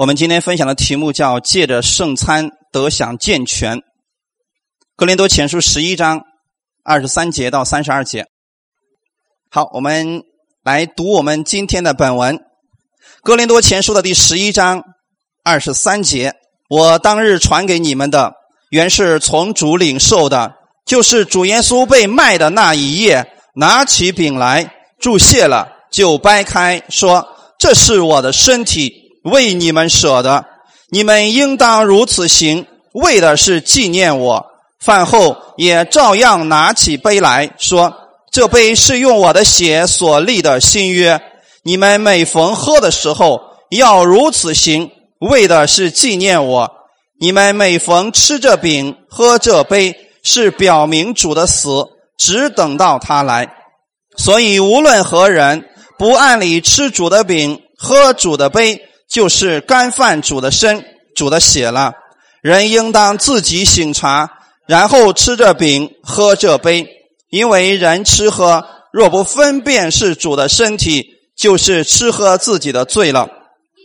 我们今天分享的题目叫“借着圣餐得享健全”。格林多前书十一章二十三节到三十二节。好，我们来读我们今天的本文。格林多前书的第十一章二十三节，我当日传给你们的，原是从主领受的，就是主耶稣被卖的那一夜，拿起饼来，注谢了，就掰开，说：“这是我的身体。”为你们舍的，你们应当如此行，为的是纪念我。饭后也照样拿起杯来说：“这杯是用我的血所立的新约。你们每逢喝的时候，要如此行，为的是纪念我。你们每逢吃这饼、喝这杯，是表明主的死，只等到他来。所以无论何人不按理吃主的饼、喝主的杯，就是干饭主的身、主的血了。人应当自己醒茶，然后吃这饼、喝这杯，因为人吃喝若不分辨是主的身体，就是吃喝自己的罪了。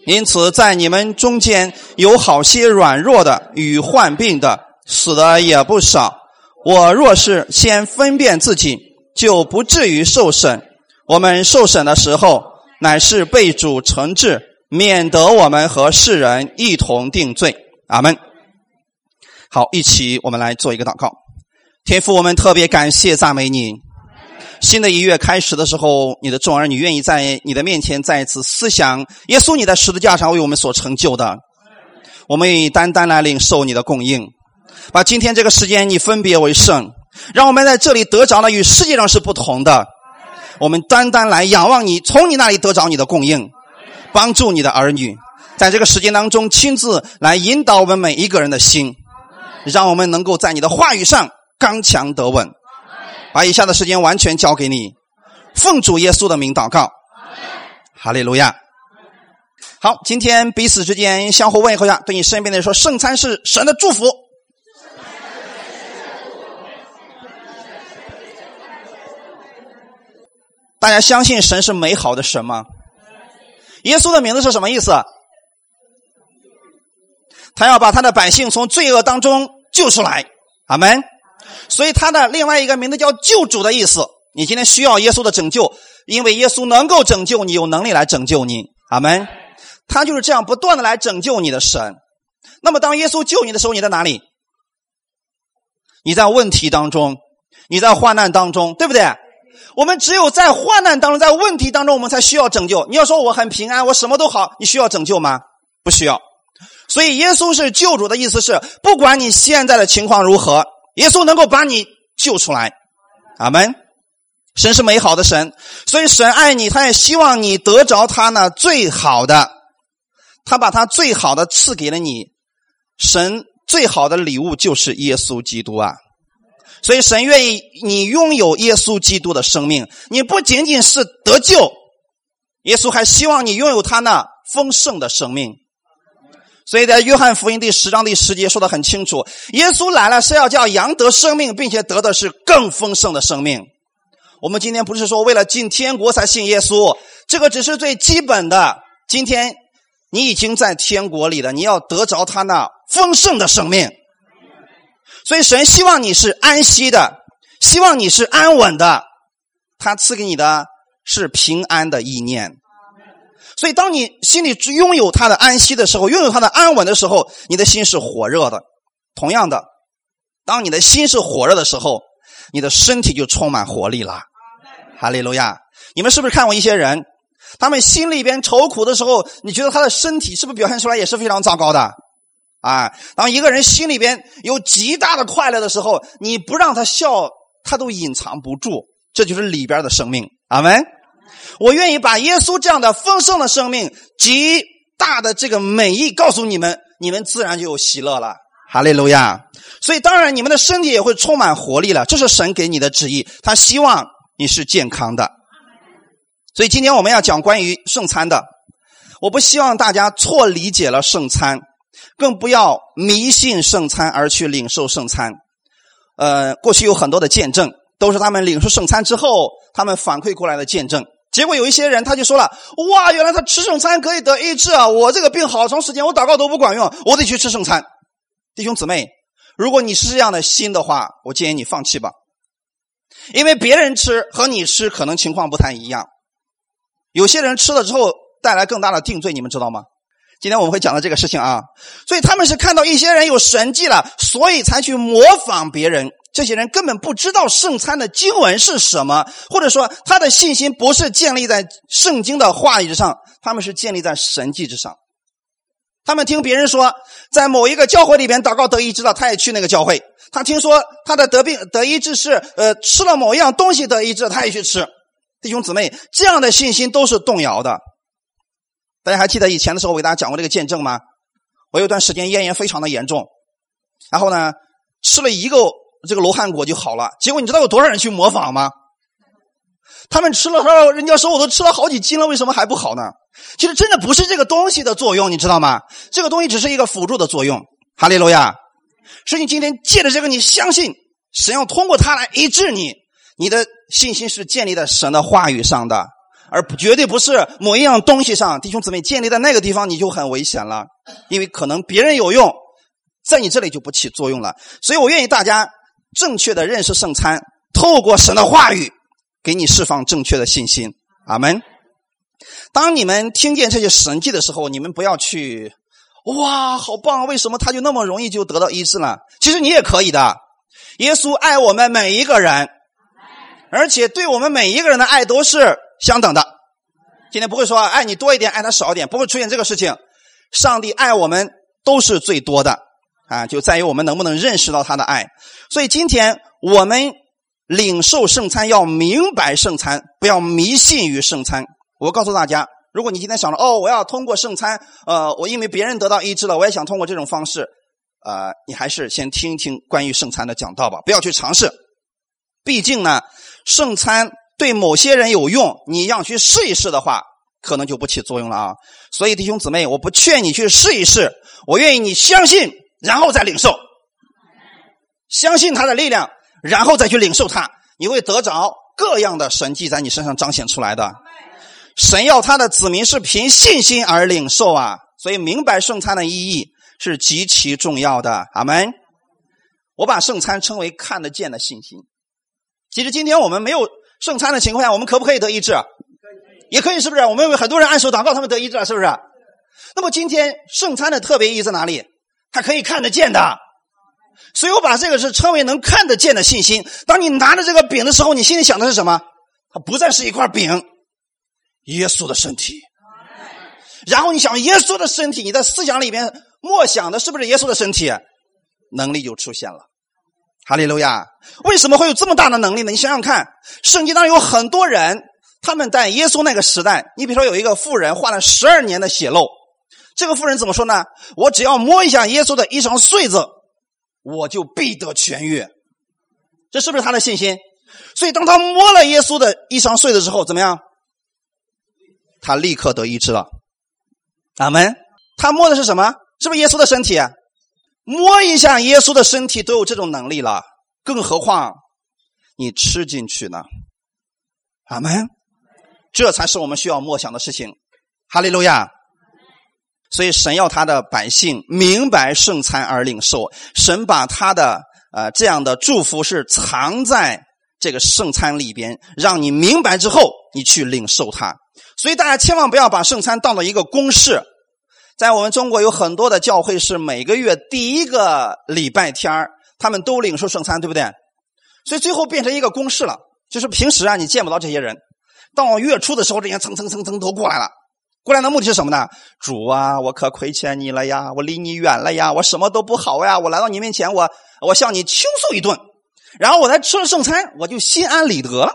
因此，在你们中间有好些软弱的与患病的，死的也不少。我若是先分辨自己，就不至于受审。我们受审的时候，乃是被主惩治。免得我们和世人一同定罪，阿门。好，一起我们来做一个祷告。天父，我们特别感谢赞美你。新的一月开始的时候，你的众儿女愿意在你的面前再一次思想耶稣你在十字架上为我们所成就的，我们愿意单单来领受你的供应，把今天这个时间你分别为圣，让我们在这里得着了与世界上是不同的。我们单单来仰望你，从你那里得着你的供应。帮助你的儿女，在这个时间当中亲自来引导我们每一个人的心，让我们能够在你的话语上刚强得稳。把以下的时间完全交给你，奉主耶稣的名祷告，哈利路亚。好，今天彼此之间相互问候一下，对你身边的人说：“圣餐是神的祝福。”大家相信神是美好的神吗？耶稣的名字是什么意思？他要把他的百姓从罪恶当中救出来，阿门。所以他的另外一个名字叫救主的意思。你今天需要耶稣的拯救，因为耶稣能够拯救你，有能力来拯救你，阿门。他就是这样不断的来拯救你的神。那么当耶稣救你的时候，你在哪里？你在问题当中，你在患难当中，对不对？我们只有在患难当中，在问题当中，我们才需要拯救。你要说我很平安，我什么都好，你需要拯救吗？不需要。所以耶稣是救主的意思是，不管你现在的情况如何，耶稣能够把你救出来。阿门。神是美好的神，所以神爱你，他也希望你得着他呢最好的，他把他最好的赐给了你。神最好的礼物就是耶稣基督啊。所以，神愿意你拥有耶稣基督的生命。你不仅仅是得救，耶稣还希望你拥有他那丰盛的生命。所以在约翰福音第十章第十节说的很清楚：耶稣来了是要叫羊得生命，并且得的是更丰盛的生命。我们今天不是说为了进天国才信耶稣，这个只是最基本的。今天你已经在天国里了，你要得着他那丰盛的生命。所以神希望你是安息的，希望你是安稳的，他赐给你的是平安的意念。所以当你心里拥有他的安息的时候，拥有他的安稳的时候，你的心是火热的。同样的，当你的心是火热的时候，你的身体就充满活力了。哈利路亚！你们是不是看过一些人，他们心里边愁苦的时候，你觉得他的身体是不是表现出来也是非常糟糕的？啊，当一个人心里边有极大的快乐的时候，你不让他笑，他都隐藏不住。这就是里边的生命。阿门。我愿意把耶稣这样的丰盛的生命、极大的这个美意告诉你们，你们自然就有喜乐了。哈利路亚。所以当然，你们的身体也会充满活力了。这是神给你的旨意，他希望你是健康的。所以今天我们要讲关于圣餐的，我不希望大家错理解了圣餐。更不要迷信圣餐而去领受圣餐。呃，过去有很多的见证，都是他们领受圣餐之后，他们反馈过来的见证。结果有一些人他就说了：“哇，原来他吃圣餐可以得医治啊！我这个病好长时间，我祷告都不管用，我得去吃圣餐。”弟兄姊妹，如果你是这样的心的话，我建议你放弃吧，因为别人吃和你吃可能情况不太一样。有些人吃了之后带来更大的定罪，你们知道吗？今天我们会讲到这个事情啊，所以他们是看到一些人有神迹了，所以才去模仿别人。这些人根本不知道圣餐的经文是什么，或者说他的信心不是建立在圣经的话语之上，他们是建立在神迹之上。他们听别人说，在某一个教会里边祷告得医治了，他也去那个教会。他听说他的得病得医治是呃吃了某一样东西得医治，他也去吃。弟兄姊妹，这样的信心都是动摇的。大家还记得以前的时候我给大家讲过这个见证吗？我有段时间咽炎非常的严重，然后呢吃了一个。这个罗汉果就好了，结果你知道有多少人去模仿吗？他们吃了后，人家说我都吃了好几斤了，为什么还不好呢？其实真的不是这个东西的作用，你知道吗？这个东西只是一个辅助的作用。哈利路亚！所以你今天借着这个，你相信神要通过它来医治你，你的信心是建立在神的话语上的，而绝对不是某一样东西上。弟兄姊妹，建立在那个地方你就很危险了，因为可能别人有用，在你这里就不起作用了。所以我愿意大家。正确的认识圣餐，透过神的话语，给你释放正确的信心。阿门。当你们听见这些神迹的时候，你们不要去哇，好棒！为什么他就那么容易就得到医治了？其实你也可以的。耶稣爱我们每一个人，而且对我们每一个人的爱都是相等的。今天不会说爱你多一点，爱他少一点，不会出现这个事情。上帝爱我们都是最多的。啊，就在于我们能不能认识到他的爱。所以今天我们领受圣餐，要明白圣餐，不要迷信于圣餐。我告诉大家，如果你今天想着哦，我要通过圣餐，呃，我因为别人得到医治了，我也想通过这种方式，呃，你还是先听一听关于圣餐的讲道吧，不要去尝试。毕竟呢，圣餐对某些人有用，你要去试一试的话，可能就不起作用了啊。所以弟兄姊妹，我不劝你去试一试，我愿意你相信。然后再领受，相信他的力量，然后再去领受他，你会得着各样的神迹在你身上彰显出来的。神要他的子民是凭信心而领受啊，所以明白圣餐的意义是极其重要的。阿门。我把圣餐称为看得见的信心。其实今天我们没有圣餐的情况下，我们可不可以得医治？也可以，是不是？我们有很多人按手祷告，他们得医治了，是不是？那么今天圣餐的特别意义在哪里？它可以看得见的，所以我把这个是称为能看得见的信心。当你拿着这个饼的时候，你心里想的是什么？它不再是一块饼，耶稣的身体。然后你想耶稣的身体，你在思想里边默想的是不是耶稣的身体？能力就出现了。哈利路亚！为什么会有这么大的能力呢？你想想看，圣经当中有很多人，他们在耶稣那个时代，你比如说有一个妇人患了十二年的血漏。这个妇人怎么说呢？我只要摸一下耶稣的衣裳穗子，我就必得痊愈。这是不是他的信心？所以当他摸了耶稣的衣裳穗子之后，怎么样？他立刻得医治了。阿门。他摸的是什么？是不是耶稣的身体？摸一下耶稣的身体都有这种能力了，更何况你吃进去呢？阿门。这才是我们需要默想的事情。哈利路亚。所以神要他的百姓明白圣餐而领受，神把他的呃这样的祝福是藏在这个圣餐里边，让你明白之后，你去领受它。所以大家千万不要把圣餐当做一个公式。在我们中国有很多的教会是每个月第一个礼拜天他们都领受圣餐，对不对？所以最后变成一个公式了，就是平时啊你见不到这些人，到月初的时候，这些蹭蹭蹭蹭都过来了。过来的目的是什么呢？主啊，我可亏欠你了呀！我离你远了呀！我什么都不好呀！我来到你面前，我我向你倾诉一顿，然后我才吃了圣餐，我就心安理得了。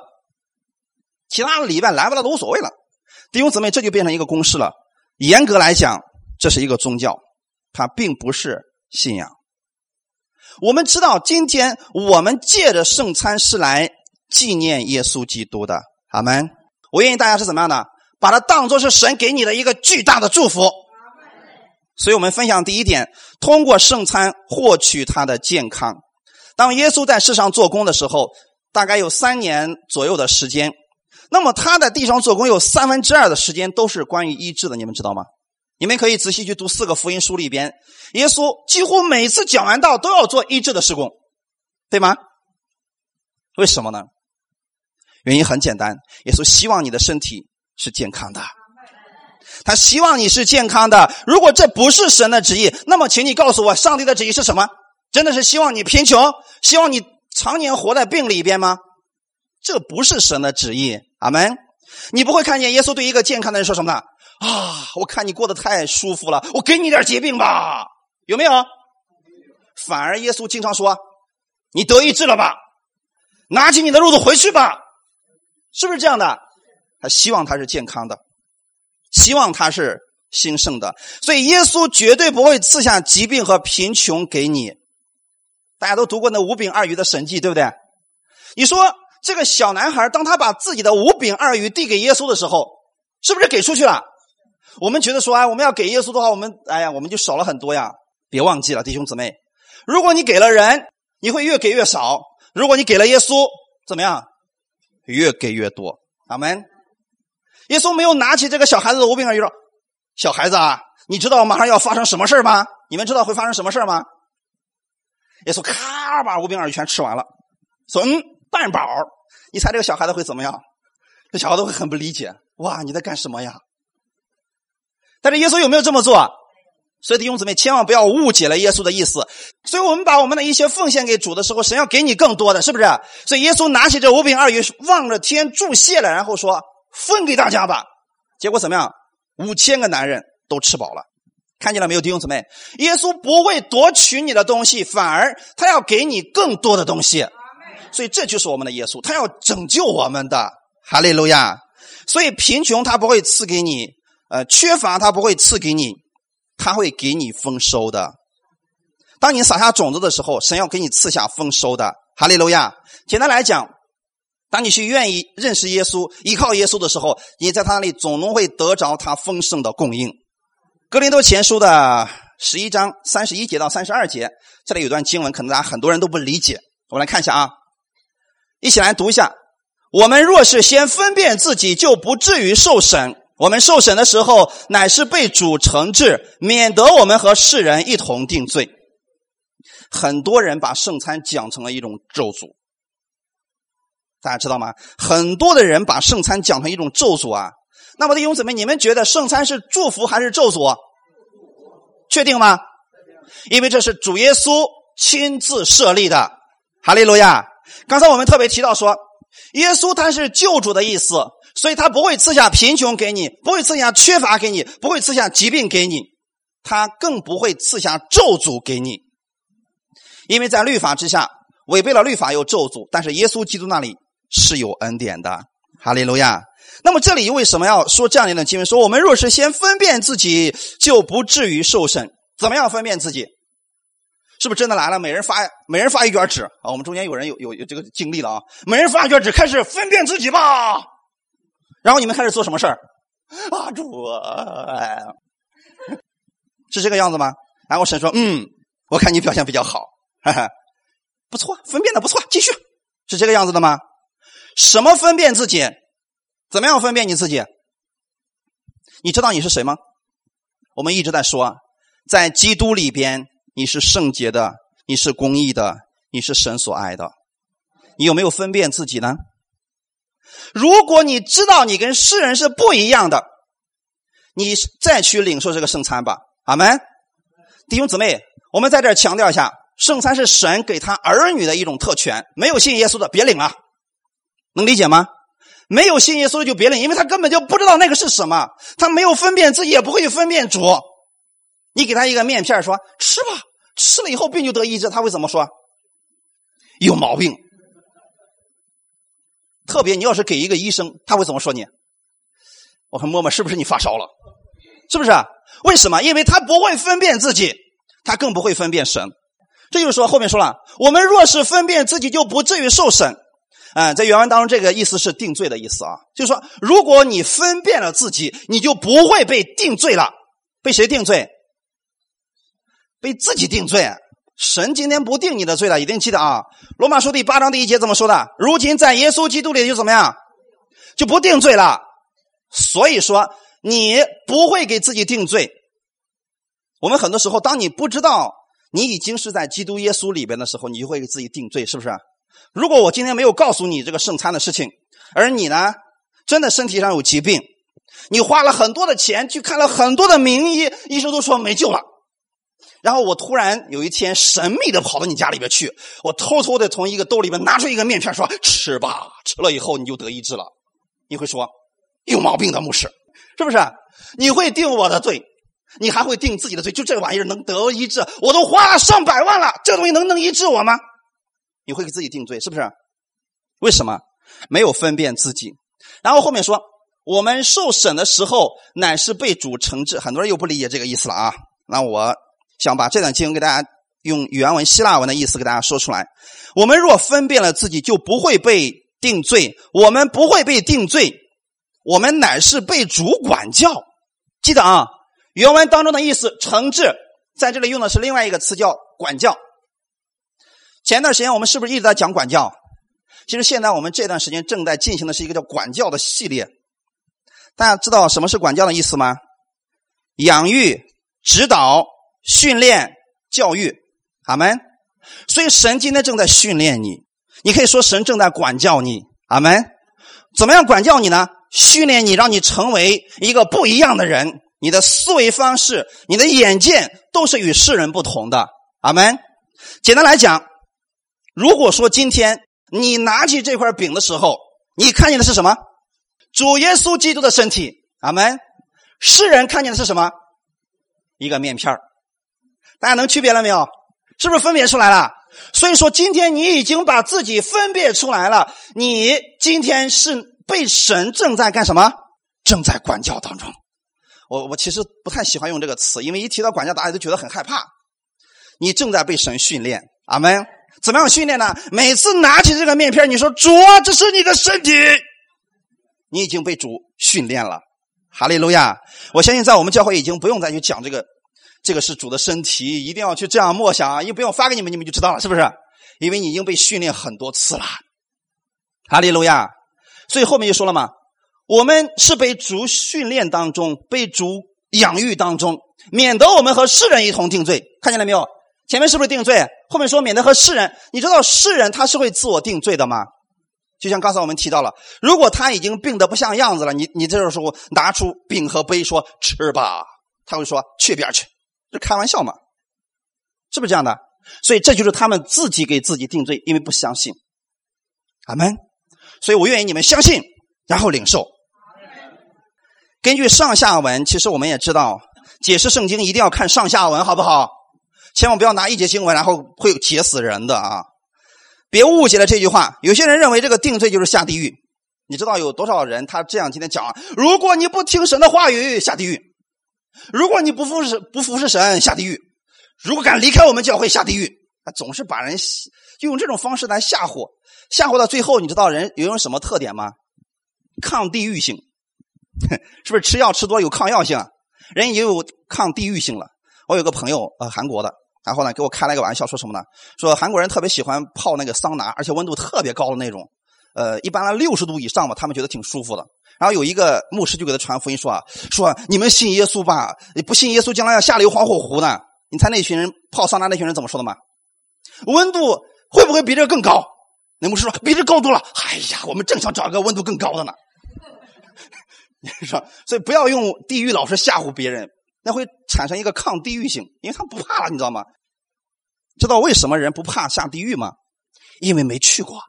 其他的礼拜来不来都无所谓了。弟兄姊妹，这就变成一个公式了。严格来讲，这是一个宗教，它并不是信仰。我们知道，今天我们借着圣餐是来纪念耶稣基督的。阿门。我愿意大家是怎么样的？把它当做是神给你的一个巨大的祝福，所以我们分享第一点：通过圣餐获取他的健康。当耶稣在世上做工的时候，大概有三年左右的时间。那么他在地上做工有三分之二的时间都是关于医治的，你们知道吗？你们可以仔细去读四个福音书里边，耶稣几乎每次讲完道都要做医治的施工，对吗？为什么呢？原因很简单，耶稣希望你的身体是健康的，他希望你是健康的。如果这不是神的旨意，那么请你告诉我，上帝的旨意是什么？真的是希望你贫穷，希望你常年活在病里边吗？这不是神的旨意。阿门！你不会看见耶稣对一个健康的人说什么呢？啊，我看你过得太舒服了，我给你点疾病吧，有没有？反而耶稣经常说：“你得医治了吧？拿起你的褥子回去吧。”是不是这样的？他希望他是健康的，希望他是兴盛的，所以耶稣绝对不会赐下疾病和贫穷给你。大家都读过那五饼二鱼的神迹，对不对？你说。这个小男孩，当他把自己的五饼二鱼递给耶稣的时候，是不是给出去了？我们觉得说，哎，我们要给耶稣的话，我们哎呀，我们就少了很多呀。别忘记了，弟兄姊妹，如果你给了人，你会越给越少；如果你给了耶稣，怎么样？越给越多。阿门。耶稣没有拿起这个小孩子的无饼二鱼说：“小孩子啊，你知道马上要发生什么事吗？你们知道会发生什么事吗？”耶稣咔把无饼二鱼全吃完了，说：“嗯。”半饱，你猜这个小孩子会怎么样？这小孩子会很不理解。哇，你在干什么呀？但是耶稣有没有这么做？所以弟兄姊妹，千万不要误解了耶稣的意思。所以我们把我们的一些奉献给主的时候，神要给你更多的，是不是？所以耶稣拿起这五饼二鱼，望着天祝谢了，然后说：“分给大家吧。”结果怎么样？五千个男人都吃饱了。看见了没有，弟兄姊妹？耶稣不会夺取你的东西，反而他要给你更多的东西。所以这就是我们的耶稣，他要拯救我们的，哈利路亚。所以贫穷他不会赐给你，呃，缺乏他不会赐给你，他会给你丰收的。当你撒下种子的时候，神要给你赐下丰收的，哈利路亚。简单来讲，当你去愿意认识耶稣、依靠耶稣的时候，你在他那里总能会得着他丰盛的供应。格林多前书的十一章三十一节到三十二节，这里有段经文，可能大家很多人都不理解，我们来看一下啊。一起来读一下。我们若是先分辨自己，就不至于受审。我们受审的时候，乃是被主惩治，免得我们和世人一同定罪。很多人把圣餐讲成了一种咒诅，大家知道吗？很多的人把圣餐讲成一种咒诅啊。那么弟兄姊妹，你们觉得圣餐是祝福还是咒诅？确定吗？因为这是主耶稣亲自设立的。哈利路亚。刚才我们特别提到说，耶稣他是救主的意思，所以他不会赐下贫穷给你，不会赐下缺乏给你，不会赐下疾病给你，他更不会赐下咒诅给你。因为在律法之下，违背了律法有咒诅，但是耶稣基督那里是有恩典的。哈利路亚。那么这里为什么要说这样一段经文？说我们若是先分辨自己，就不至于受审。怎么样分辨自己？是不是真的来了？每人发，每人发一卷纸啊！我们中间有人有有有这个经历了啊！每人发一卷纸，开始分辨自己吧。然后你们开始做什么事儿？啊，主，是这个样子吗？然后神说：“嗯，我看你表现比较好，哈哈，不错，分辨的不错，继续。”是这个样子的吗？什么分辨自己？怎么样分辨你自己？你知道你是谁吗？我们一直在说，在基督里边。你是圣洁的，你是公义的，你是神所爱的。你有没有分辨自己呢？如果你知道你跟世人是不一样的，你再去领受这个圣餐吧。阿门，弟兄姊妹，我们在这儿强调一下，圣餐是神给他儿女的一种特权，没有信耶稣的别领了，能理解吗？没有信耶稣的就别领，因为他根本就不知道那个是什么，他没有分辨自己，也不会去分辨主。你给他一个面片，说吃吧。吃了以后病就得医治，他会怎么说？有毛病。特别你要是给一个医生，他会怎么说你？我看摸摸是不是你发烧了？是不是？为什么？因为他不会分辨自己，他更不会分辨神。这就是说后面说了，我们若是分辨自己，就不至于受审。嗯，在原文当中，这个意思是定罪的意思啊。就是说，如果你分辨了自己，你就不会被定罪了。被谁定罪？被自己定罪，神今天不定你的罪了，一定记得啊！罗马书第八章第一节怎么说的？如今在耶稣基督里就怎么样？就不定罪了。所以说，你不会给自己定罪。我们很多时候，当你不知道你已经是在基督耶稣里边的时候，你就会给自己定罪，是不是？如果我今天没有告诉你这个圣餐的事情，而你呢，真的身体上有疾病，你花了很多的钱去看了很多的名医，医生都说没救了。然后我突然有一天神秘的跑到你家里边去，我偷偷的从一个兜里面拿出一个面片，说吃吧，吃了以后你就得医治了。你会说有毛病的牧师，是不是？你会定我的罪，你还会定自己的罪？就这玩意儿能得医治？我都花了上百万了，这东西能能医治我吗？你会给自己定罪，是不是？为什么没有分辨自己？然后后面说我们受审的时候乃是被主惩治，很多人又不理解这个意思了啊。那我。想把这段经文给大家用原文希腊文的意思给大家说出来。我们若分辨了自己，就不会被定罪。我们不会被定罪，我们乃是被主管教。记得啊，原文当中的意思，惩治在这里用的是另外一个词，叫管教。前段时间我们是不是一直在讲管教？其实现在我们这段时间正在进行的是一个叫管教的系列。大家知道什么是管教的意思吗？养育、指导。训练、教育，阿门。所以神今天正在训练你，你可以说神正在管教你，阿门。怎么样管教你呢？训练你，让你成为一个不一样的人。你的思维方式、你的眼界都是与世人不同的，阿门。简单来讲，如果说今天你拿起这块饼的时候，你看见的是什么？主耶稣基督的身体，阿门。世人看见的是什么？一个面片儿。大家能区别了没有？是不是分别出来了？所以说，今天你已经把自己分别出来了。你今天是被神正在干什么？正在管教当中。我我其实不太喜欢用这个词，因为一提到管教，大家都觉得很害怕。你正在被神训练，阿门。怎么样训练呢？每次拿起这个面片，你说主啊，这是你的身体，你已经被主训练了。哈利路亚！我相信在我们教会已经不用再去讲这个。这个是主的身体，一定要去这样默想啊！又不用发给你们，你们就知道了，是不是？因为你已经被训练很多次了，哈利路亚！所以后面就说了嘛，我们是被主训练当中，被主养育当中，免得我们和世人一同定罪。看见了没有？前面是不是定罪？后面说免得和世人，你知道世人他是会自我定罪的吗？就像刚才我们提到了，如果他已经病得不像样子了，你你这时候拿出饼和杯说吃吧，他会说去边去。是开玩笑嘛？是不是这样的？所以这就是他们自己给自己定罪，因为不相信。阿门。所以我愿意你们相信，然后领受。根据上下文，其实我们也知道，解释圣经一定要看上下文，好不好？千万不要拿一节经文，然后会解死人的啊！别误解了这句话。有些人认为这个定罪就是下地狱。你知道有多少人他这样今天讲啊？如果你不听神的话语，下地狱。如果你不服侍不服侍神下地狱，如果敢离开我们教会下地狱，他总是把人用这种方式来吓唬，吓唬到最后，你知道人有一种什么特点吗？抗地域性，是不是吃药吃多有抗药性？啊人也有抗地域性了。我有个朋友呃韩国的，然后呢给我开了一个玩笑，说什么呢？说韩国人特别喜欢泡那个桑拿，而且温度特别高的那种，呃一般呢六十度以上吧，他们觉得挺舒服的。然后有一个牧师就给他传福音说啊，说你们信耶稣吧，你不信耶稣将来要下流黄火湖呢。你猜那群人泡桑拿那群人怎么说的吗？温度会不会比这更高？那牧师说比这高多了。哎呀，我们正想找个温度更高的呢。你说，所以不要用地狱老是吓唬别人，那会产生一个抗地狱性，因为他不怕了，你知道吗？知道为什么人不怕下地狱吗？因为没去过。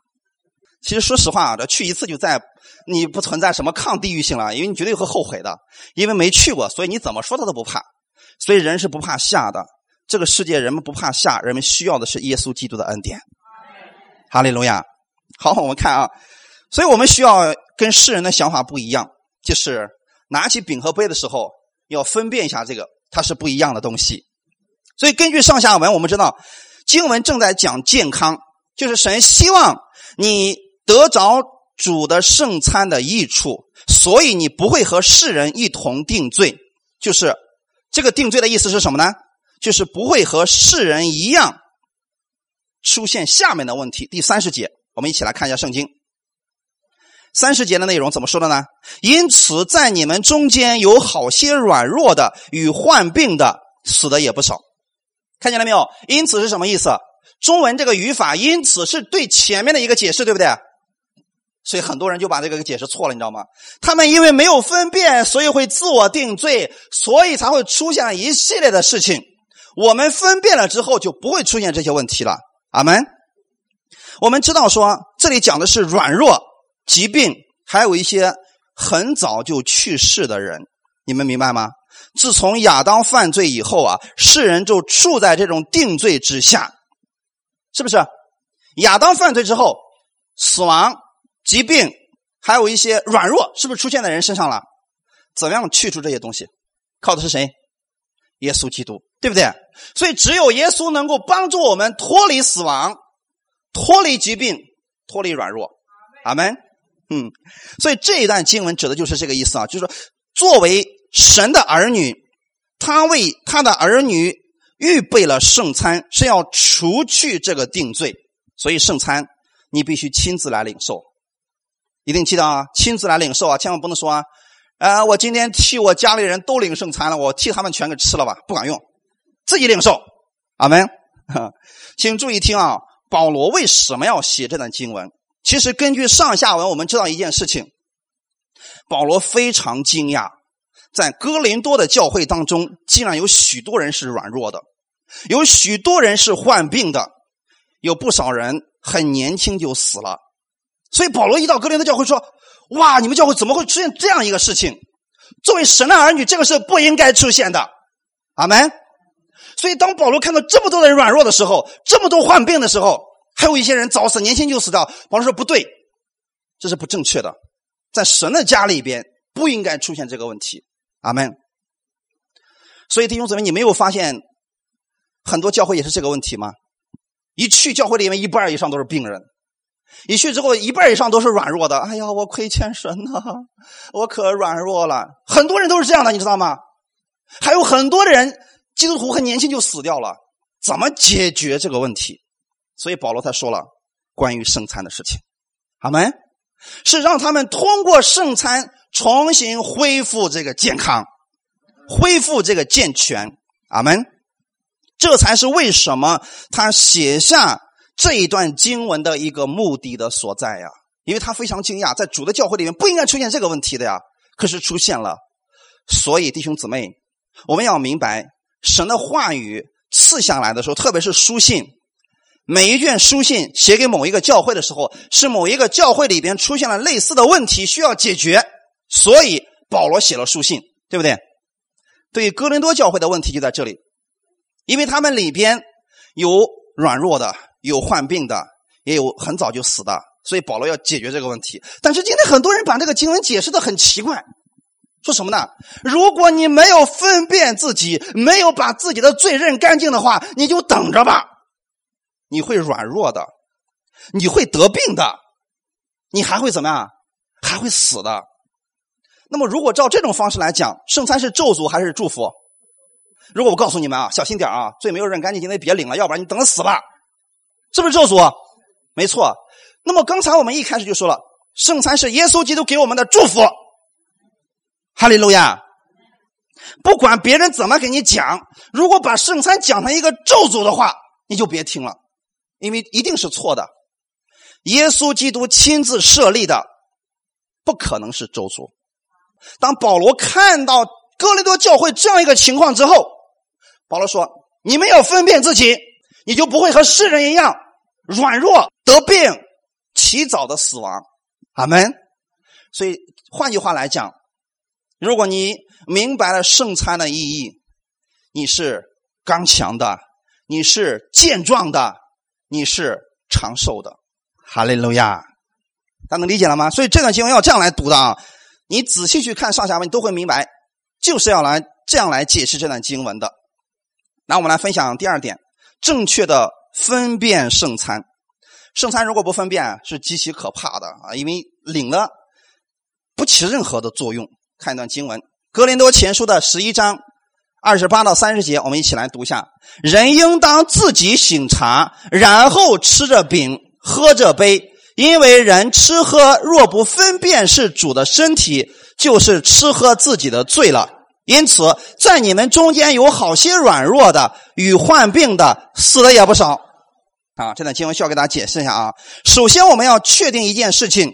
其实说实话啊，这去一次就在，你不存在什么抗地域性了，因为你绝对会后悔的，因为没去过，所以你怎么说他都不怕。所以人是不怕下的，这个世界人们不怕下，人们需要的是耶稣基督的恩典。哈利路亚。好，我们看啊，所以我们需要跟世人的想法不一样，就是拿起饼和杯的时候要分辨一下这个，它是不一样的东西。所以根据上下文，我们知道经文正在讲健康，就是神希望你。得着主的圣餐的益处，所以你不会和世人一同定罪。就是这个定罪的意思是什么呢？就是不会和世人一样出现下面的问题。第三十节，我们一起来看一下圣经。三十节的内容怎么说的呢？因此，在你们中间有好些软弱的与患病的，死的也不少。看见了没有？因此是什么意思？中文这个语法，因此是对前面的一个解释，对不对？所以很多人就把这个给解释错了，你知道吗？他们因为没有分辨，所以会自我定罪，所以才会出现一系列的事情。我们分辨了之后，就不会出现这些问题了。阿门。我们知道说，这里讲的是软弱、疾病，还有一些很早就去世的人，你们明白吗？自从亚当犯罪以后啊，世人就处在这种定罪之下，是不是？亚当犯罪之后，死亡。疾病，还有一些软弱，是不是出现在人身上了？怎么样去除这些东西？靠的是谁？耶稣基督，对不对？所以只有耶稣能够帮助我们脱离死亡、脱离疾病、脱离软弱。阿门。嗯，所以这一段经文指的就是这个意思啊，就是说，作为神的儿女，他为他的儿女预备了圣餐，是要除去这个定罪。所以圣餐你必须亲自来领受。一定记得啊，亲自来领受啊，千万不能说啊，呃，我今天替我家里人都领圣餐了，我替他们全给吃了吧，不管用，自己领受。阿门。请注意听啊，保罗为什么要写这段经文？其实根据上下文，我们知道一件事情，保罗非常惊讶，在哥林多的教会当中，竟然有许多人是软弱的，有许多人是患病的，有不少人很年轻就死了。所以保罗一到格林的教会说：“哇，你们教会怎么会出现这样一个事情？作为神的儿女，这个是不应该出现的。”阿门。所以当保罗看到这么多的人软弱的时候，这么多患病的时候，还有一些人早死，年轻就死掉，保罗说不对，这是不正确的，在神的家里边不应该出现这个问题。阿门。所以弟兄姊妹，你没有发现很多教会也是这个问题吗？一去教会里面，一半以上都是病人。一去之后，一半以上都是软弱的。哎呀，我亏欠神呐，我可软弱了。很多人都是这样的，你知道吗？还有很多的人，基督徒很年轻就死掉了。怎么解决这个问题？所以保罗才说了关于圣餐的事情。阿门。是让他们通过圣餐重新恢复这个健康，恢复这个健全。阿门。这才是为什么他写下。这一段经文的一个目的的所在呀，因为他非常惊讶，在主的教会里面不应该出现这个问题的呀，可是出现了。所以弟兄姊妹，我们要明白，神的话语赐下来的时候，特别是书信，每一卷书信写给某一个教会的时候，是某一个教会里边出现了类似的问题需要解决，所以保罗写了书信，对不对？对哥林多教会的问题就在这里，因为他们里边有软弱的。有患病的，也有很早就死的，所以保罗要解决这个问题。但是今天很多人把这个经文解释的很奇怪，说什么呢？如果你没有分辨自己，没有把自己的罪认干净的话，你就等着吧，你会软弱的，你会得病的，你还会怎么样？还会死的。那么，如果照这种方式来讲，圣餐是咒诅还是祝福？如果我告诉你们啊，小心点啊，罪没有认干净，今天别领了，要不然你等着死吧。是不是咒诅？没错。那么刚才我们一开始就说了，圣餐是耶稣基督给我们的祝福。哈利路亚！不管别人怎么给你讲，如果把圣餐讲成一个咒诅的话，你就别听了，因为一定是错的。耶稣基督亲自设立的，不可能是咒诅。当保罗看到哥林多教会这样一个情况之后，保罗说：“你们要分辨自己。”你就不会和世人一样软弱得病，起早的死亡。阿门。所以换句话来讲，如果你明白了圣餐的意义，你是刚强的，你是健壮的，你是长寿的。哈利路亚！大家能理解了吗？所以这段经文要这样来读的啊！你仔细去看上下文，你都会明白，就是要来这样来解释这段经文的。那我们来分享第二点。正确的分辨圣餐，圣餐如果不分辨是极其可怕的啊！因为领了不起任何的作用。看一段经文，《格林多前书》的十一章二十八到三十节，我们一起来读一下：人应当自己醒茶，然后吃着饼，喝着杯，因为人吃喝若不分辨是主的身体，就是吃喝自己的罪了。因此，在你们中间有好些软弱的与患病的，死的也不少。啊，这段经文需要给大家解释一下啊。首先，我们要确定一件事情：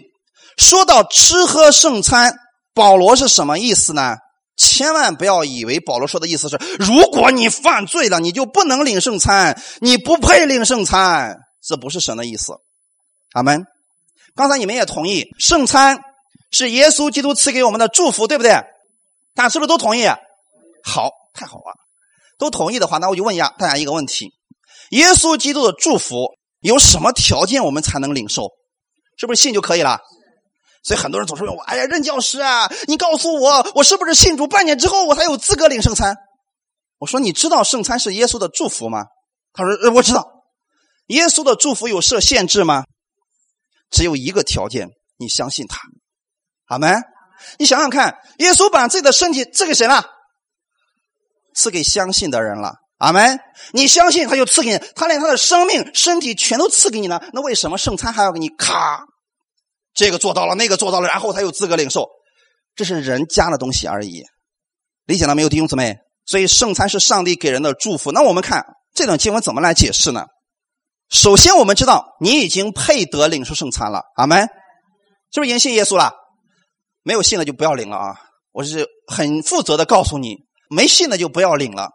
说到吃喝圣餐，保罗是什么意思呢？千万不要以为保罗说的意思是，如果你犯罪了，你就不能领圣餐，你不配领圣餐。这不是神的意思。阿门。刚才你们也同意，圣餐是耶稣基督赐给我们的祝福，对不对？大家是不是都同意？好，太好了，都同意的话，那我就问一下大家一个问题：耶稣基督的祝福有什么条件我们才能领受？是不是信就可以了？所以很多人总是问：“我哎呀，任教师啊，你告诉我，我是不是信主半年之后我才有资格领圣餐？”我说：“你知道圣餐是耶稣的祝福吗？”他说：“呃，我知道。”耶稣的祝福有设限制吗？只有一个条件，你相信他。阿门。你想想看，耶稣把自己的身体赐给谁了？赐给相信的人了。阿门。你相信他就赐给你，他连他的生命、身体全都赐给你了。那为什么圣餐还要给你咔？这个做到了，那个做到了，然后才有资格领受。这是人加的东西而已。理解了没有，弟兄姊妹？所以圣餐是上帝给人的祝福。那我们看这段经文怎么来解释呢？首先，我们知道你已经配得领受圣餐了。阿门。是不是已经信耶稣了？没有信的就不要领了啊！我是很负责的告诉你，没信的就不要领了。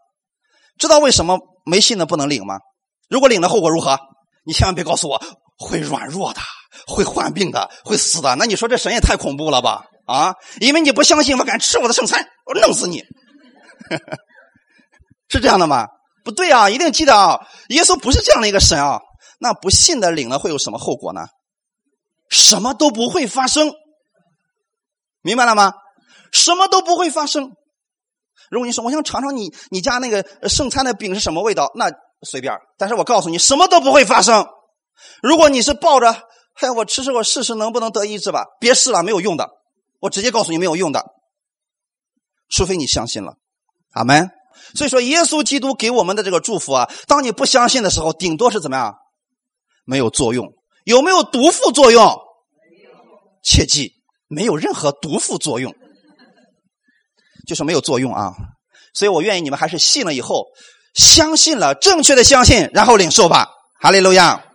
知道为什么没信的不能领吗？如果领了，后果如何？你千万别告诉我会软弱的，会患病的，会死的。那你说这神也太恐怖了吧？啊！因为你不相信，我敢吃我的圣餐，我弄死你！是这样的吗？不对啊！一定记得啊！耶稣不是这样的一个神啊！那不信的领了会有什么后果呢？什么都不会发生。明白了吗？什么都不会发生。如果你说我想尝尝你你家那个剩餐的饼是什么味道，那随便。但是我告诉你，什么都不会发生。如果你是抱着，哎，我吃吃我试试能不能得医治吧？别试了，没有用的。我直接告诉你，没有用的。除非你相信了，阿门。所以说，耶稣基督给我们的这个祝福啊，当你不相信的时候，顶多是怎么样？没有作用。有没有毒副作用？切记。没有任何毒副作用，就是没有作用啊！所以我愿意你们还是信了以后，相信了，正确的相信，然后领受吧。哈利路亚！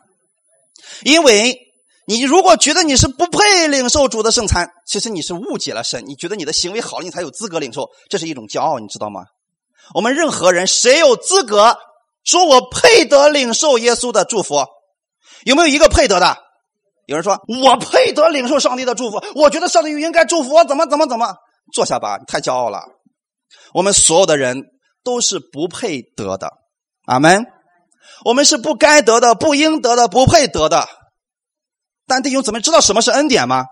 因为你如果觉得你是不配领受主的圣餐，其实你是误解了神。你觉得你的行为好了，你才有资格领受，这是一种骄傲，你知道吗？我们任何人谁有资格说我配得领受耶稣的祝福？有没有一个配得的？有人说：“我配得领受上帝的祝福，我觉得上帝应该祝福我，怎么怎么怎么？”坐下吧，你太骄傲了。我们所有的人都是不配得的，阿门。我们是不该得的，不应得的，不配得的。但弟兄姊妹知道什么是恩典吗？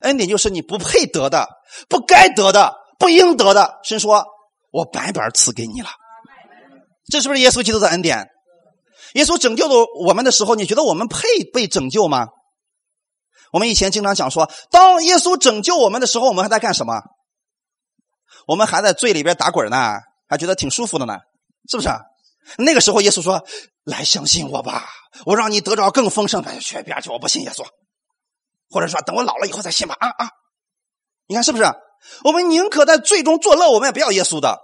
恩典就是你不配得的、不该得的、不应得的。神说：“我白白赐给你了。”这是不是耶稣基督的恩典？耶稣拯救了我们的时候，你觉得我们配被拯救吗？我们以前经常讲说，当耶稣拯救我们的时候，我们还在干什么？我们还在罪里边打滚呢，还觉得挺舒服的呢，是不是？那个时候，耶稣说：“来相信我吧，我让你得着更丰盛。”的，去别去，我不信耶稣。或者说，等我老了以后再信吧。啊啊！你看是不是？我们宁可在罪中作乐，我们也不要耶稣的。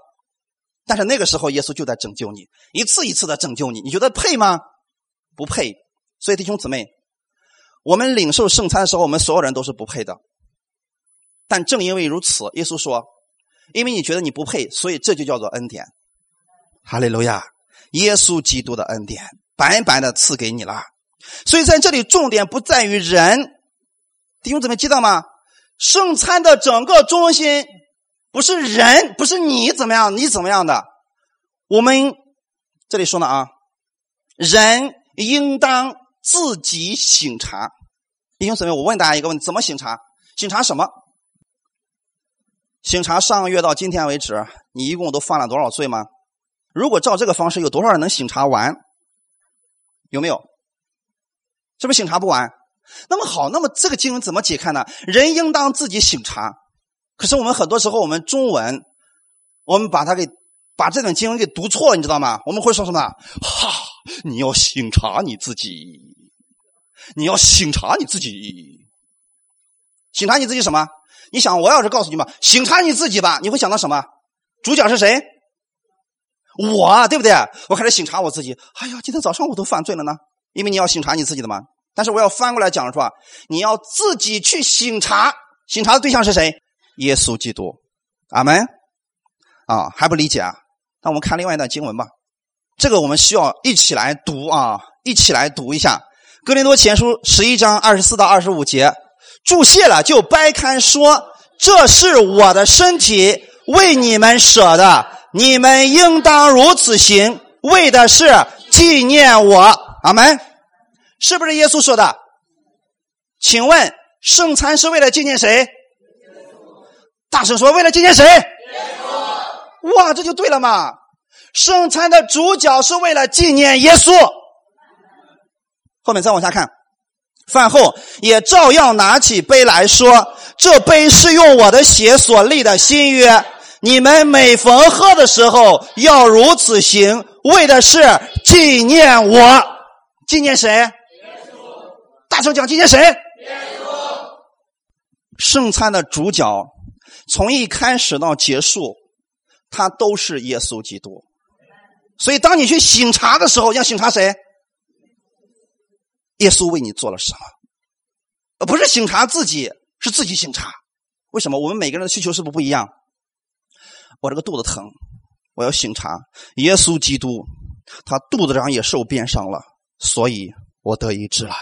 但是那个时候，耶稣就在拯救你，一次一次的拯救你。你觉得配吗？不配。所以弟兄姊妹。我们领受圣餐的时候，我们所有人都是不配的。但正因为如此，耶稣说：“因为你觉得你不配，所以这就叫做恩典。”哈利路亚！耶稣基督的恩典白白的赐给你了。所以在这里，重点不在于人。弟兄姊妹，知道吗？圣餐的整个中心不是人，不是你怎么样，你怎么样的。我们这里说呢啊，人应当。自己醒察，弟兄姊妹，我问大家一个问题：怎么醒察？醒察什么？醒察上个月到今天为止，你一共都犯了多少罪吗？如果照这个方式，有多少人能醒察完？有没有？是不是醒察不完？那么好，那么这个经文怎么解开呢？人应当自己醒察。可是我们很多时候，我们中文，我们把它给把这段经文给读错，你知道吗？我们会说什么？哈。你要醒察你自己，你要醒察你自己。醒察你自己什么？你想，我要是告诉你们，醒察你自己吧，你会想到什么？主角是谁？我，对不对？我开始醒察我自己。哎呀，今天早上我都犯罪了呢，因为你要醒察你自己的嘛。但是我要翻过来讲说，你要自己去醒察，醒察的对象是谁？耶稣基督。阿门。啊，还不理解啊？那我们看另外一段经文吧。这个我们需要一起来读啊，一起来读一下《哥林多前书》十一章二十四到二十五节。注谢了就掰开说：“这是我的身体，为你们舍的，你们应当如此行，为的是纪念我。”阿门。是不是耶稣说的？请问圣餐是为了纪念谁？大声说：“为了纪念谁？”哇，这就对了嘛！圣餐的主角是为了纪念耶稣。后面再往下看，饭后也照样拿起杯来说：“这杯是用我的血所立的新约，你们每逢喝的时候要如此行，为的是纪念我。纪念谁？大声讲，纪念谁？圣餐的主角从一开始到结束，他都是耶稣基督。所以，当你去醒茶的时候，要醒茶谁？耶稣为你做了什么？不是醒茶自己，是自己醒茶。为什么？我们每个人的需求是不是不一样？我这个肚子疼，我要醒茶。耶稣基督，他肚子上也受鞭伤了，所以我得医治了。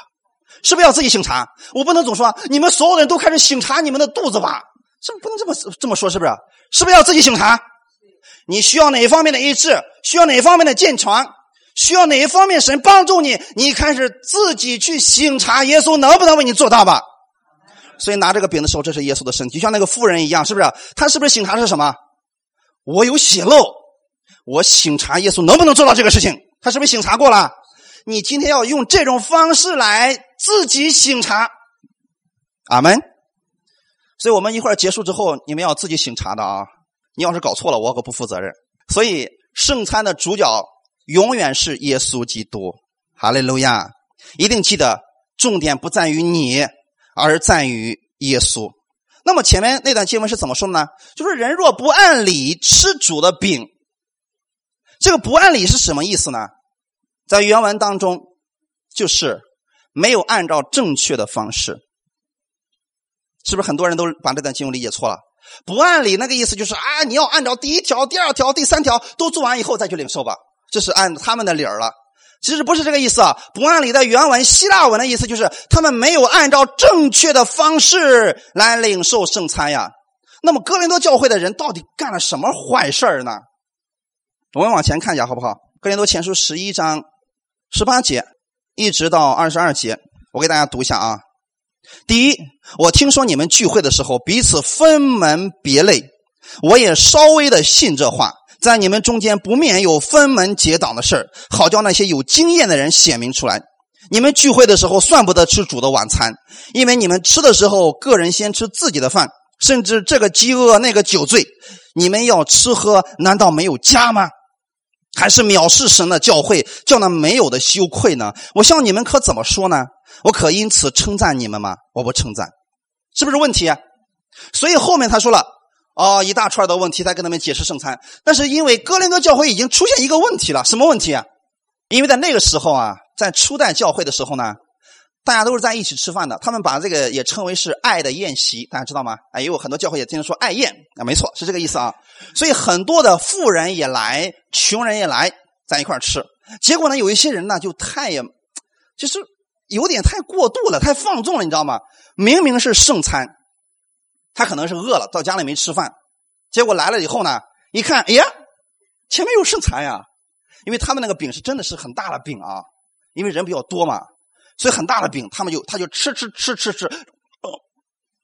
是不是要自己醒茶？我不能总说你们所有人都开始醒茶你们的肚子吧？是不是不能这么这么说？是不是？是不是要自己醒茶？你需要哪一方面的医治？需要哪一方面的健全？需要哪一方面神帮助你？你开始自己去醒察耶稣能不能为你做到吧？所以拿这个饼的时候，这是耶稣的身体，就像那个妇人一样，是不是？他是不是醒察是什么？我有血漏，我醒察耶稣能不能做到这个事情？他是不是醒察过了？你今天要用这种方式来自己醒察，阿门。所以我们一会儿结束之后，你们要自己醒察的啊。你要是搞错了，我可不负责任。所以圣餐的主角永远是耶稣基督。哈利路亚！一定记得，重点不在于你，而在于耶稣。那么前面那段经文是怎么说的呢？就是人若不按理吃主的饼，这个不按理是什么意思呢？在原文当中，就是没有按照正确的方式。是不是很多人都把这段经文理解错了？不按理那个意思就是啊，你要按照第一条、第二条、第三条都做完以后再去领受吧，这是按他们的理儿了。其实不是这个意思啊。不按理的原文希腊文的意思就是他们没有按照正确的方式来领受圣餐呀。那么哥林多教会的人到底干了什么坏事呢？我们往前看一下好不好？哥林多前书十一章十八节一直到二十二节，我给大家读一下啊。第一，我听说你们聚会的时候彼此分门别类，我也稍微的信这话，在你们中间不免有分门结党的事，好叫那些有经验的人显明出来。你们聚会的时候算不得吃主的晚餐，因为你们吃的时候个人先吃自己的饭，甚至这个饥饿那个酒醉，你们要吃喝，难道没有家吗？还是藐视神的教会，叫那没有的羞愧呢？我向你们可怎么说呢？我可因此称赞你们吗？我不称赞，是不是问题？所以后面他说了，哦，一大串的问题，他跟他们解释圣餐。但是因为哥林多教会已经出现一个问题了，什么问题啊？因为在那个时候啊，在初代教会的时候呢，大家都是在一起吃饭的，他们把这个也称为是爱的宴席，大家知道吗？哎，有很多教会也经常说爱宴啊，没错，是这个意思啊。所以很多的富人也来，穷人也来，在一块吃。结果呢，有一些人呢，就太，就是。有点太过度了，太放纵了，你知道吗？明明是圣餐，他可能是饿了，到家里没吃饭，结果来了以后呢，一看，哎呀，前面有圣餐呀！因为他们那个饼是真的是很大的饼啊，因为人比较多嘛，所以很大的饼，他们就他就吃吃吃吃吃，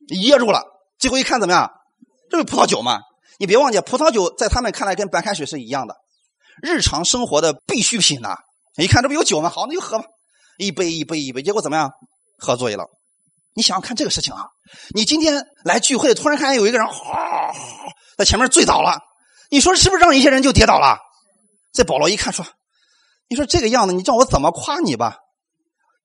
噎住了。最后一看怎么样？这是葡萄酒吗？你别忘记，葡萄酒在他们看来跟白开水是一样的，日常生活的必需品呐。一看这不有酒吗？好，那就喝吧。一杯一杯一杯，结果怎么样？喝醉了。你想想看这个事情啊！你今天来聚会，突然看见有一个人，哗，在前面醉倒了。你说是不是让一些人就跌倒了？这保罗一看说：“你说这个样子，你叫我怎么夸你吧？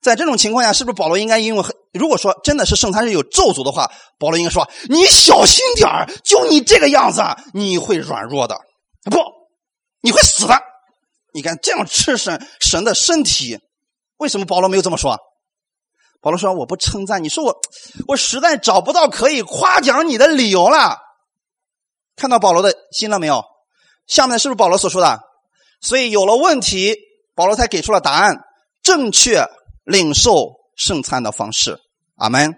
在这种情况下，是不是保罗应该因为如果说真的是圣餐是有咒诅的话，保罗应该说：“你小心点就你这个样子，你会软弱的，不，你会死的。你看这样吃神神的身体，为什么保罗没有这么说？保罗说：我不称赞你，说我我实在找不到可以夸奖你的理由了。看到保罗的心了没有？下面是不是保罗所说的？所以有了问题，保罗才给出了答案，正确。”领受圣餐的方式，阿门。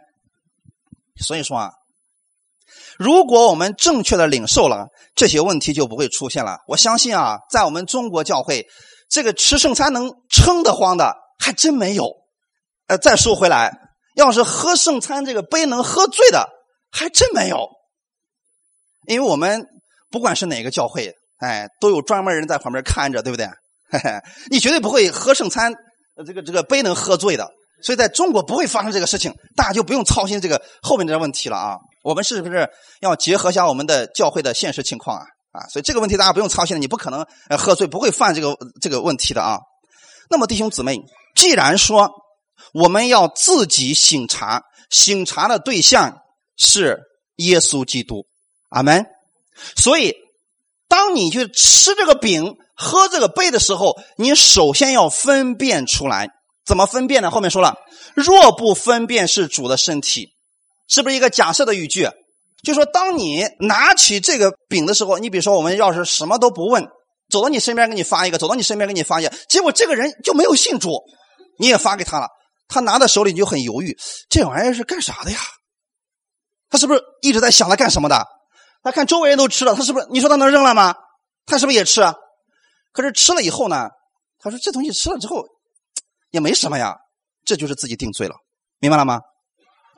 所以说啊，如果我们正确的领受了，这些问题就不会出现了。我相信啊，在我们中国教会，这个吃圣餐能撑得慌的还真没有。呃，再说回来，要是喝圣餐这个杯能喝醉的还真没有。因为我们不管是哪个教会，哎，都有专门人在旁边看着，对不对？嘿嘿，你绝对不会喝圣餐。呃，这个这个杯能喝醉的，所以在中国不会发生这个事情，大家就不用操心这个后面这个问题了啊。我们是不是要结合一下我们的教会的现实情况啊？啊，所以这个问题大家不用操心了，你不可能呃喝醉，不会犯这个这个问题的啊。那么弟兄姊妹，既然说我们要自己醒茶，醒茶的对象是耶稣基督，阿门。所以当你去吃这个饼。喝这个杯的时候，你首先要分辨出来，怎么分辨呢？后面说了，若不分辨是主的身体，是不是一个假设的语句？就说当你拿起这个饼的时候，你比如说我们要是什么都不问，走到你身边给你发一个，走到你身边给你发一个，结果这个人就没有信主，你也发给他了，他拿在手里你就很犹豫，这玩意儿是干啥的呀？他是不是一直在想他干什么的？他看周围人都吃了，他是不是？你说他能扔了吗？他是不是也吃啊？可是吃了以后呢？他说：“这东西吃了之后也没什么呀，这就是自己定罪了，明白了吗？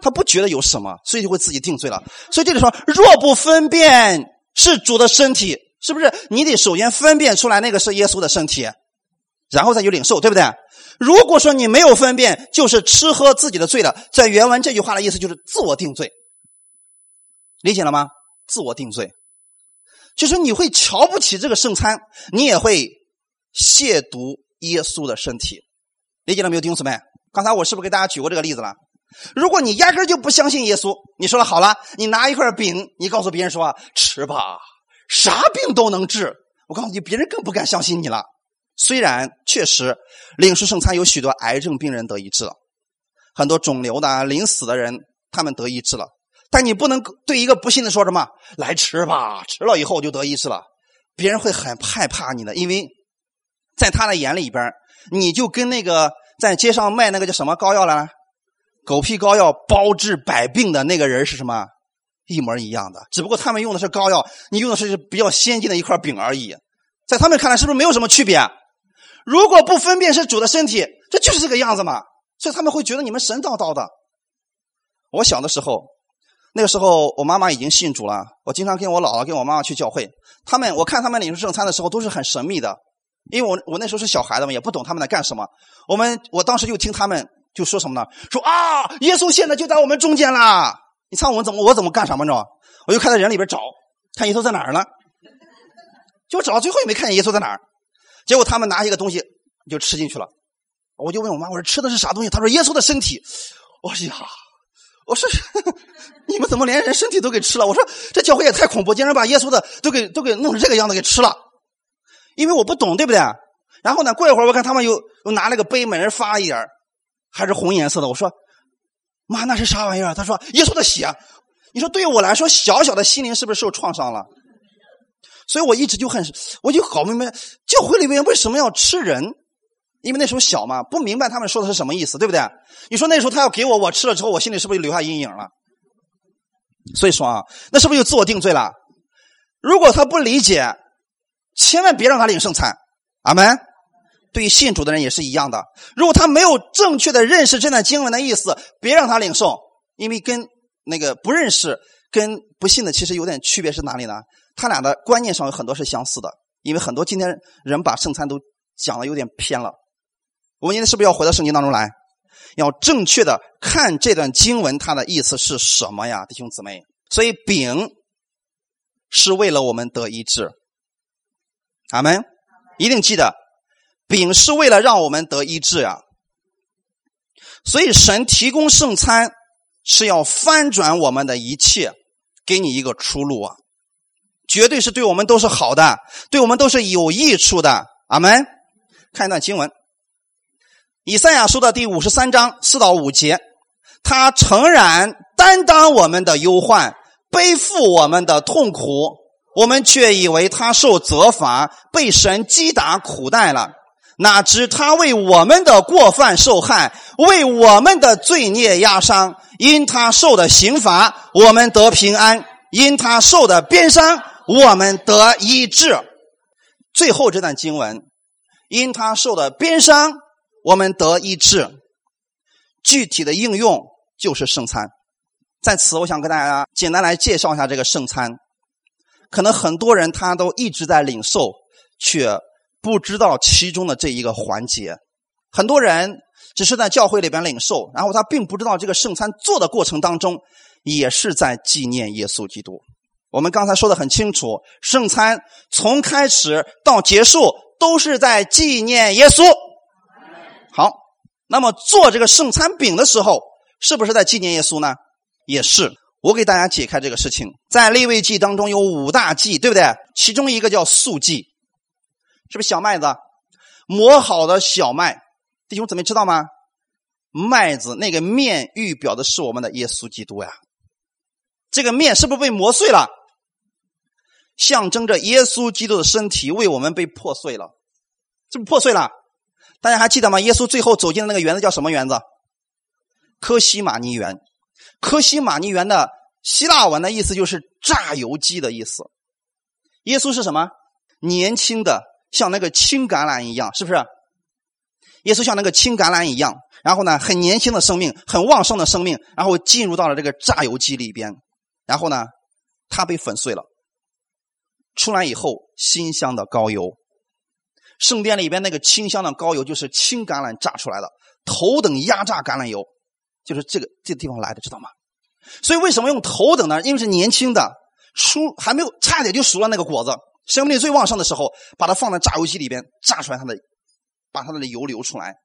他不觉得有什么，所以就会自己定罪了。所以这里说，若不分辨是主的身体，是不是？你得首先分辨出来那个是耶稣的身体，然后再去领受，对不对？如果说你没有分辨，就是吃喝自己的罪了。在原文这句话的意思就是自我定罪，理解了吗？自我定罪。”就是你会瞧不起这个圣餐，你也会亵渎耶稣的身体，理解了没有，弟兄姊妹？刚才我是不是给大家举过这个例子了？如果你压根就不相信耶稣，你说了好了，你拿一块饼，你告诉别人说吃吧，啥病都能治。我告诉你，别人更不敢相信你了。虽然确实领受圣餐有许多癌症病人得医治了，很多肿瘤的、临死的人他们得医治了。但你不能对一个不信的说什么来吃吧，吃了以后就得医治了，别人会很害怕你的，因为在他的眼里边，你就跟那个在街上卖那个叫什么膏药了，狗屁膏药包治百病的那个人是什么一模一样的，只不过他们用的是膏药，你用的是比较先进的一块饼而已，在他们看来是不是没有什么区别？如果不分辨是主的身体，这就是这个样子嘛，所以他们会觉得你们神叨叨的。我小的时候。那个时候，我妈妈已经信主了。我经常跟我姥姥、跟我妈妈去教会。他们，我看他们领受圣餐的时候都是很神秘的，因为我我那时候是小孩子嘛，也不懂他们在干什么。我们我当时就听他们就说什么呢？说啊，耶稣现在就在我们中间啦！你猜我们怎么我怎么干什么着？我就看在人里边找，看耶稣在哪儿呢？就找到最后也没看见耶稣在哪儿。结果他们拿一个东西就吃进去了。我就问我妈，我说吃的是啥东西？她说耶稣的身体。我说呀。我说：“ 你们怎么连人身体都给吃了？”我说：“这教会也太恐怖，竟然把耶稣的都给都给弄成这个样子给吃了。”因为我不懂，对不对？然后呢，过一会儿我看他们又又拿了个杯，每人发一点还是红颜色的。我说：“妈，那是啥玩意儿？”他说：“耶稣的血。”你说对于我来说，小小的心灵是不是受创伤了？所以我一直就很，我就搞不明白，教会里面为什么要吃人？因为那时候小嘛，不明白他们说的是什么意思，对不对？你说那时候他要给我，我吃了之后，我心里是不是就留下阴影了？所以说啊，那是不是就自我定罪了？如果他不理解，千万别让他领圣餐。阿门。对于信主的人也是一样的。如果他没有正确的认识这段经文的意思，别让他领受，因为跟那个不认识、跟不信的其实有点区别是哪里呢？他俩的观念上有很多是相似的，因为很多今天人把圣餐都讲的有点偏了。我们今天是不是要回到圣经当中来？要正确的看这段经文，它的意思是什么呀，弟兄姊妹？所以饼是为了我们得医治，阿门！一定记得，饼是为了让我们得医治呀。所以神提供圣餐是要翻转我们的一切，给你一个出路啊！绝对是对我们都是好的，对我们都是有益处的。阿门。看一段经文，《以赛亚书》的第五十三章四到五节，他诚然担当我们的忧患，背负我们的痛苦，我们却以为他受责罚，被神击打苦待了。哪知他为我们的过犯受害，为我们的罪孽压伤。因他受的刑罚，我们得平安；因他受的鞭伤，我们得医治。最后这段经文，因他受的鞭伤，我们得医治。具体的应用就是圣餐。在此，我想跟大家简单来介绍一下这个圣餐。可能很多人他都一直在领受，却。不知道其中的这一个环节，很多人只是在教会里边领受，然后他并不知道这个圣餐做的过程当中也是在纪念耶稣基督。我们刚才说的很清楚，圣餐从开始到结束都是在纪念耶稣。好，那么做这个圣餐饼的时候，是不是在纪念耶稣呢？也是。我给大家解开这个事情，在立位记当中有五大祭，对不对？其中一个叫素祭。是不是小麦子磨好的小麦？弟兄姊妹知道吗？麦子那个面预表的是我们的耶稣基督呀。这个面是不是被磨碎了？象征着耶稣基督的身体为我们被破碎了，是不破碎了？大家还记得吗？耶稣最后走进的那个园子叫什么园子？科西玛尼园。科西玛尼园的希腊文的意思就是榨油机的意思。耶稣是什么？年轻的。像那个青橄榄一样，是不是？耶稣像那个青橄榄一样，然后呢，很年轻的生命，很旺盛的生命，然后进入到了这个榨油机里边，然后呢，它被粉碎了，出来以后，馨香的膏油，圣殿里边那个清香的膏油就是青橄榄榨出来的，头等压榨橄榄油，就是这个这个地方来的，知道吗？所以为什么用头等呢？因为是年轻的，熟还没有，差点就熟了那个果子。生命力最旺盛的时候，把它放在榨油机里边榨出来，它的把它的油流出来，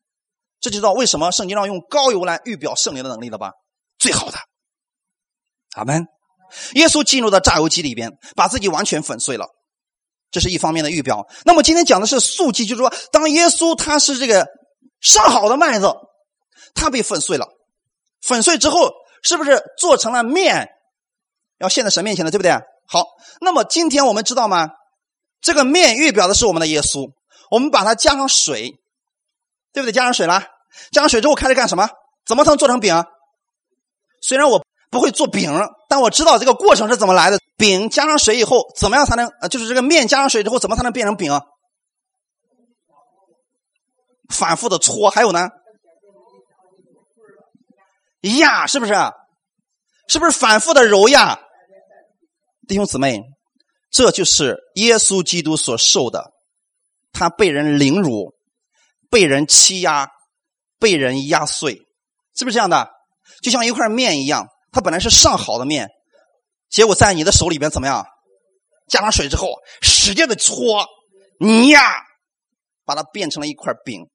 这就知道为什么圣经上用高油来预表圣灵的能力了吧？最好的，阿门。耶稣进入到榨油机里边，把自己完全粉碎了，这是一方面的预表。那么今天讲的是素祭，就是说，当耶稣他是这个上好的麦子，他被粉碎了，粉碎之后是不是做成了面，要献在神面前的，对不对？好，那么今天我们知道吗？这个面预表的是我们的耶稣，我们把它加上水，对不对？加上水了，加上水之后开始干什么？怎么才能做成饼？虽然我不会做饼，但我知道这个过程是怎么来的。饼加上水以后，怎么样才能？呃，就是这个面加上水之后，怎么才能变成饼？反复的搓，还有呢？压，是不是？是不是反复的揉压？弟兄姊妹。这就是耶稣基督所受的，他被人凌辱，被人欺压，被人压碎，是不是这样的？就像一块面一样，它本来是上好的面，结果在你的手里边怎么样？加上水之后，使劲的搓，压，把它变成了一块饼。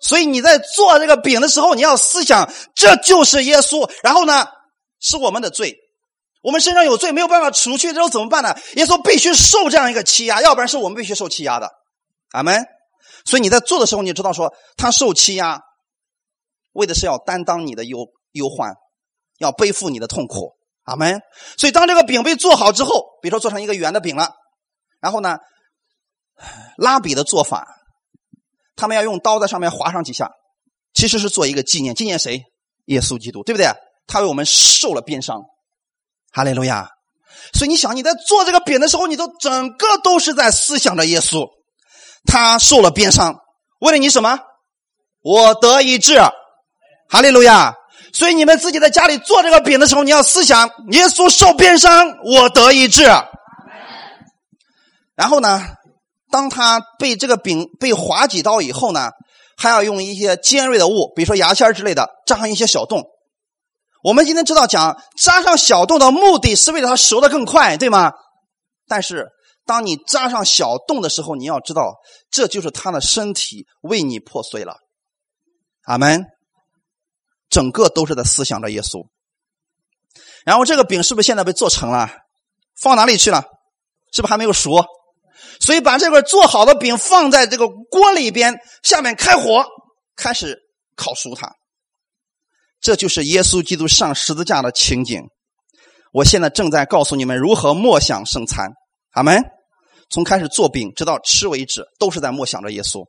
所以你在做这个饼的时候，你要思想，这就是耶稣。然后呢，是我们的罪。我们身上有罪，没有办法除去，之后怎么办呢？耶稣必须受这样一个欺压，要不然是我们必须受欺压的。阿门。所以你在做的时候，你知道说他受欺压，为的是要担当你的忧忧患，要背负你的痛苦。阿门。所以当这个饼被做好之后，比如说做成一个圆的饼了，然后呢，拉比的做法，他们要用刀在上面划上几下，其实是做一个纪念，纪念谁？耶稣基督，对不对？他为我们受了鞭伤。哈利路亚！所以你想，你在做这个饼的时候，你都整个都是在思想着耶稣，他受了鞭伤，为了你什么？我得医治。哈利路亚！所以你们自己在家里做这个饼的时候，你要思想耶稣受鞭伤，我得医治。然后呢，当他被这个饼被划几刀以后呢，还要用一些尖锐的物，比如说牙签之类的，扎上一些小洞。我们今天知道讲扎上小洞的目的是为了它熟的更快，对吗？但是当你扎上小洞的时候，你要知道这就是他的身体为你破碎了。阿门。整个都是在思想着耶稣。然后这个饼是不是现在被做成了？放哪里去了？是不是还没有熟？所以把这块做好的饼放在这个锅里边，下面开火，开始烤熟它。这就是耶稣基督上十字架的情景。我现在正在告诉你们如何默想圣餐。阿门。从开始做饼直到吃为止，都是在默想着耶稣。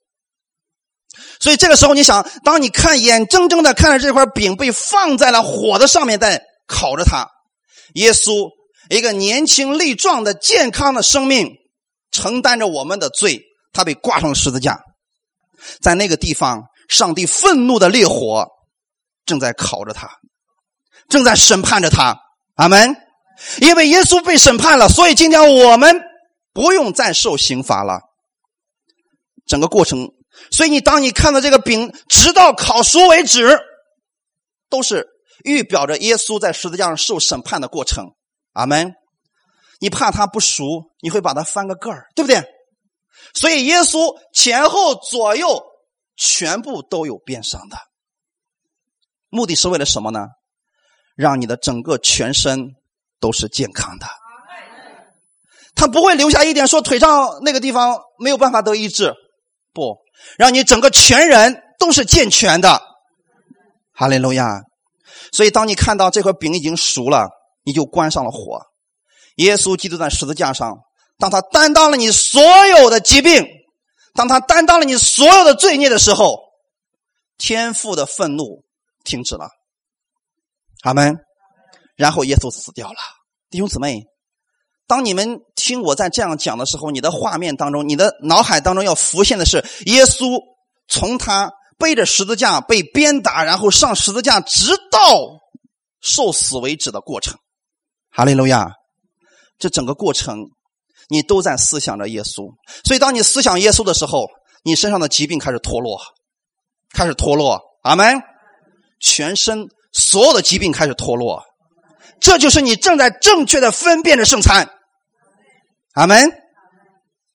所以这个时候，你想，当你看眼睁睁的看着这块饼被放在了火的上面，在烤着它，耶稣一个年轻力壮的健康的生命，承担着我们的罪，他被挂上了十字架，在那个地方，上帝愤怒的烈火正在烤着他，正在审判着他。阿门。因为耶稣被审判了，所以今天我们不用再受刑罚了。整个过程，所以你当你看到这个饼直到烤熟为止，都是预表着耶稣在十字架上受审判的过程。阿门。你怕它不熟，你会把它翻个个儿，对不对？所以耶稣前后左右全部都有边上的，目的是为了什么呢？让你的整个全身都是健康的。他不会留下一点说腿上那个地方没有办法得医治，不，让你整个全人都是健全的。哈利路亚！所以当你看到这块饼已经熟了，你就关上了火。耶稣基督在十字架上，当他担当了你所有的疾病，当他担当了你所有的罪孽的时候，天父的愤怒停止了。阿门。然后耶稣死掉了。弟兄姊妹，当你们听我在这样讲的时候，你的画面当中，你的脑海当中要浮现的是耶稣从他背着十字架被鞭打，然后上十字架，直到受死为止的过程。哈利路亚。这整个过程，你都在思想着耶稣。所以，当你思想耶稣的时候，你身上的疾病开始脱落，开始脱落。阿门。全身所有的疾病开始脱落，这就是你正在正确的分辨着圣餐。阿门。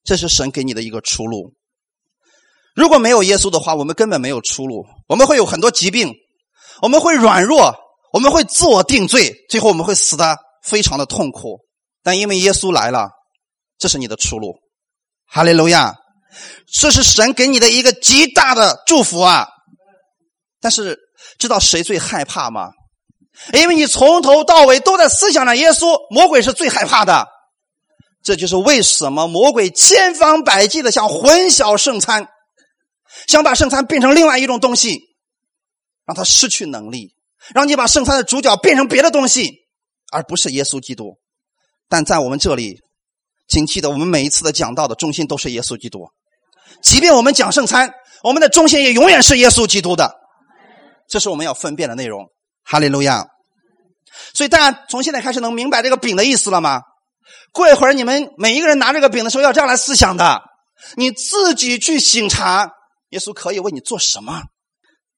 这是神给你的一个出路。如果没有耶稣的话，我们根本没有出路。我们会有很多疾病，我们会软弱，我们会自我定罪，最后我们会死的非常的痛苦。但因为耶稣来了，这是你的出路，哈利路亚！这是神给你的一个极大的祝福啊！但是知道谁最害怕吗？因为你从头到尾都在思想着耶稣，魔鬼是最害怕的。这就是为什么魔鬼千方百计的想混淆圣餐，想把圣餐变成另外一种东西，让他失去能力，让你把圣餐的主角变成别的东西，而不是耶稣基督。但在我们这里，请记得，我们每一次的讲到的中心都是耶稣基督。即便我们讲圣餐，我们的中心也永远是耶稣基督的。这是我们要分辨的内容。哈利路亚！所以大家从现在开始能明白这个饼的意思了吗？过一会儿你们每一个人拿这个饼的时候要这样来思想的：你自己去醒察，耶稣可以为你做什么？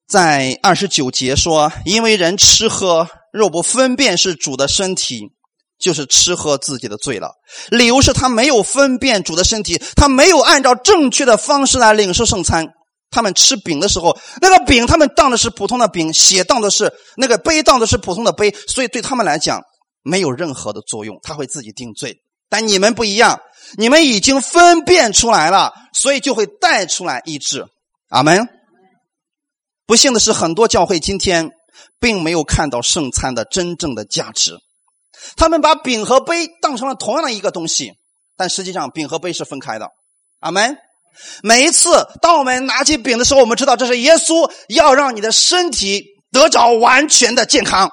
在二十九节说：“因为人吃喝肉不分辨是主的身体。”就是吃喝自己的罪了。理由是他没有分辨主的身体，他没有按照正确的方式来领受圣餐。他们吃饼的时候，那个饼他们当的是普通的饼，血当的是那个杯当的是普通的杯，所以对他们来讲没有任何的作用，他会自己定罪。但你们不一样，你们已经分辨出来了，所以就会带出来医治。阿门。不幸的是，很多教会今天并没有看到圣餐的真正的价值。他们把饼和杯当成了同样的一个东西，但实际上饼和杯是分开的。阿门。每一次当我们拿起饼的时候，我们知道这是耶稣要让你的身体得着完全的健康，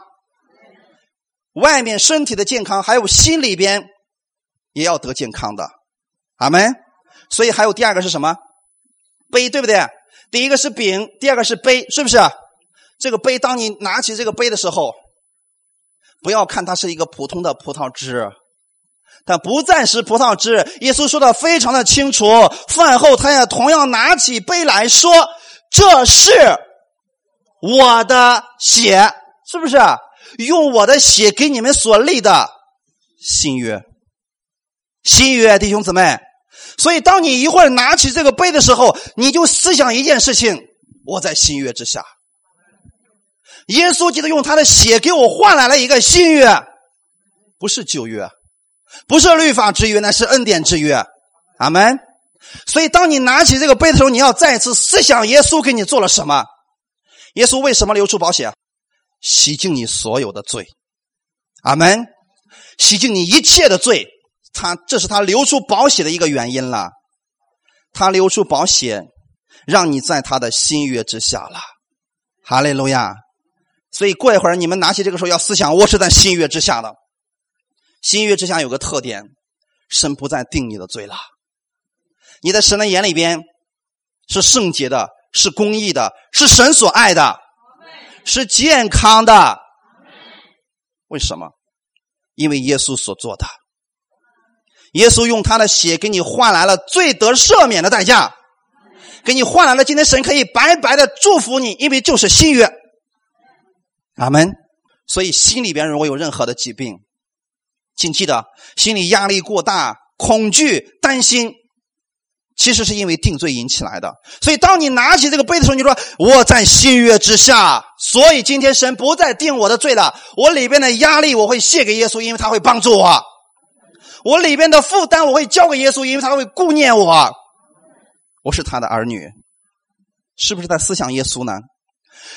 外面身体的健康，还有心里边也要得健康的。阿门。所以还有第二个是什么？杯，对不对？第一个是饼，第二个是杯，是不是？这个杯，当你拿起这个杯的时候。不要看它是一个普通的葡萄汁，但不再是葡萄汁。耶稣说的非常的清楚。饭后，他也同样拿起杯来说：“这是我的血，是不是？用我的血给你们所立的新约，新约，弟兄姊妹。所以，当你一会儿拿起这个杯的时候，你就思想一件事情：我在新约之下。”耶稣基督用他的血给我换来了一个新约，不是旧约，不是律法之约，那是恩典之约。阿门。所以，当你拿起这个杯的时候，你要再次思想耶稣给你做了什么。耶稣为什么流出宝血？洗净你所有的罪。阿门。洗净你一切的罪，他这是他流出宝血的一个原因了。他流出宝血，让你在他的新约之下了。哈利路亚。所以过一会儿你们拿起这个时候要思想，我是在新约之下的。新约之下有个特点，神不再定你的罪了。你在神的眼里边是圣洁的，是公义的，是神所爱的，是健康的。为什么？因为耶稣所做的，耶稣用他的血给你换来了罪得赦免的代价，给你换来了今天神可以白白的祝福你，因为就是新约。阿门。所以心里边如果有任何的疾病，请记得，心理压力过大、恐惧、担心，其实是因为定罪引起来的。所以当你拿起这个杯的时候，你说我在新约之下，所以今天神不再定我的罪了。我里边的压力我会卸给耶稣，因为他会帮助我；我里边的负担我会交给耶稣，因为他会顾念我。我是他的儿女，是不是在思想耶稣呢？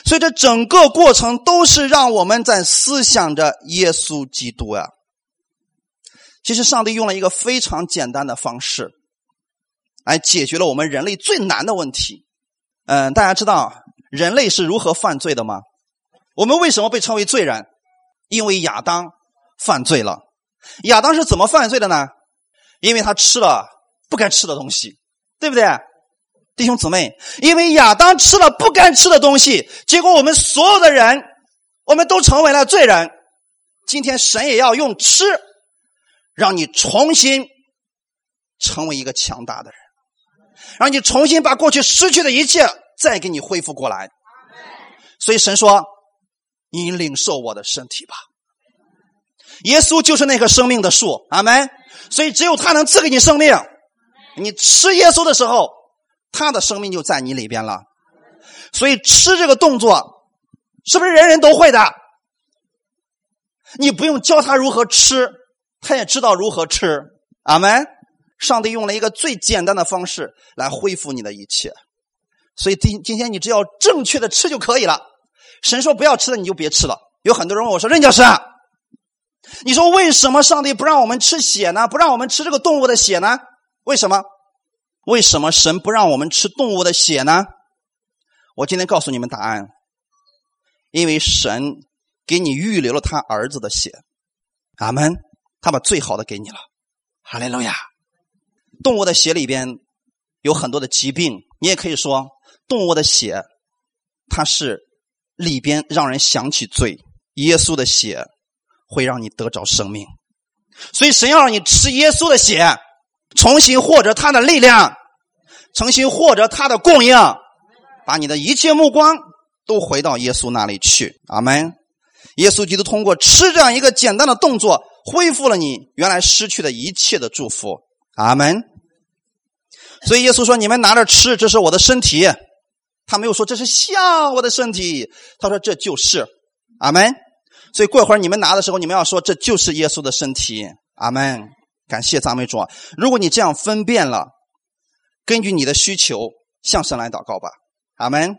所以，这整个过程都是让我们在思想着耶稣基督呀。其实，上帝用了一个非常简单的方式，来解决了我们人类最难的问题。嗯，大家知道人类是如何犯罪的吗？我们为什么被称为罪人？因为亚当犯罪了。亚当是怎么犯罪的呢？因为他吃了不该吃的东西，对不对？弟兄姊妹，因为亚当吃了不该吃的东西，结果我们所有的人，我们都成为了罪人。今天神也要用吃，让你重新成为一个强大的人，让你重新把过去失去的一切再给你恢复过来。所以神说：“你领受我的身体吧。”耶稣就是那棵生命的树，阿门。所以只有他能赐给你生命。你吃耶稣的时候。他的生命就在你里边了，所以吃这个动作是不是人人都会的？你不用教他如何吃，他也知道如何吃。阿门。上帝用了一个最简单的方式来恢复你的一切，所以今今天你只要正确的吃就可以了。神说不要吃的你就别吃了。有很多人问我说：“任教师，你说为什么上帝不让我们吃血呢？不让我们吃这个动物的血呢？为什么？”为什么神不让我们吃动物的血呢？我今天告诉你们答案：因为神给你预留了他儿子的血，阿门。他把最好的给你了，哈利路亚。动物的血里边有很多的疾病，你也可以说动物的血，它是里边让人想起罪。耶稣的血会让你得着生命，所以神要让你吃耶稣的血。重新获得他的力量，重新获得他的供应，把你的一切目光都回到耶稣那里去。阿门。耶稣基督通过吃这样一个简单的动作，恢复了你原来失去的一切的祝福。阿门。所以耶稣说：“你们拿着吃，这是我的身体。”他没有说这是像我的身体，他说这就是阿门。所以过会儿你们拿的时候，你们要说这就是耶稣的身体。阿门。感谢赞美主。如果你这样分辨了，根据你的需求向神来祷告吧。阿门。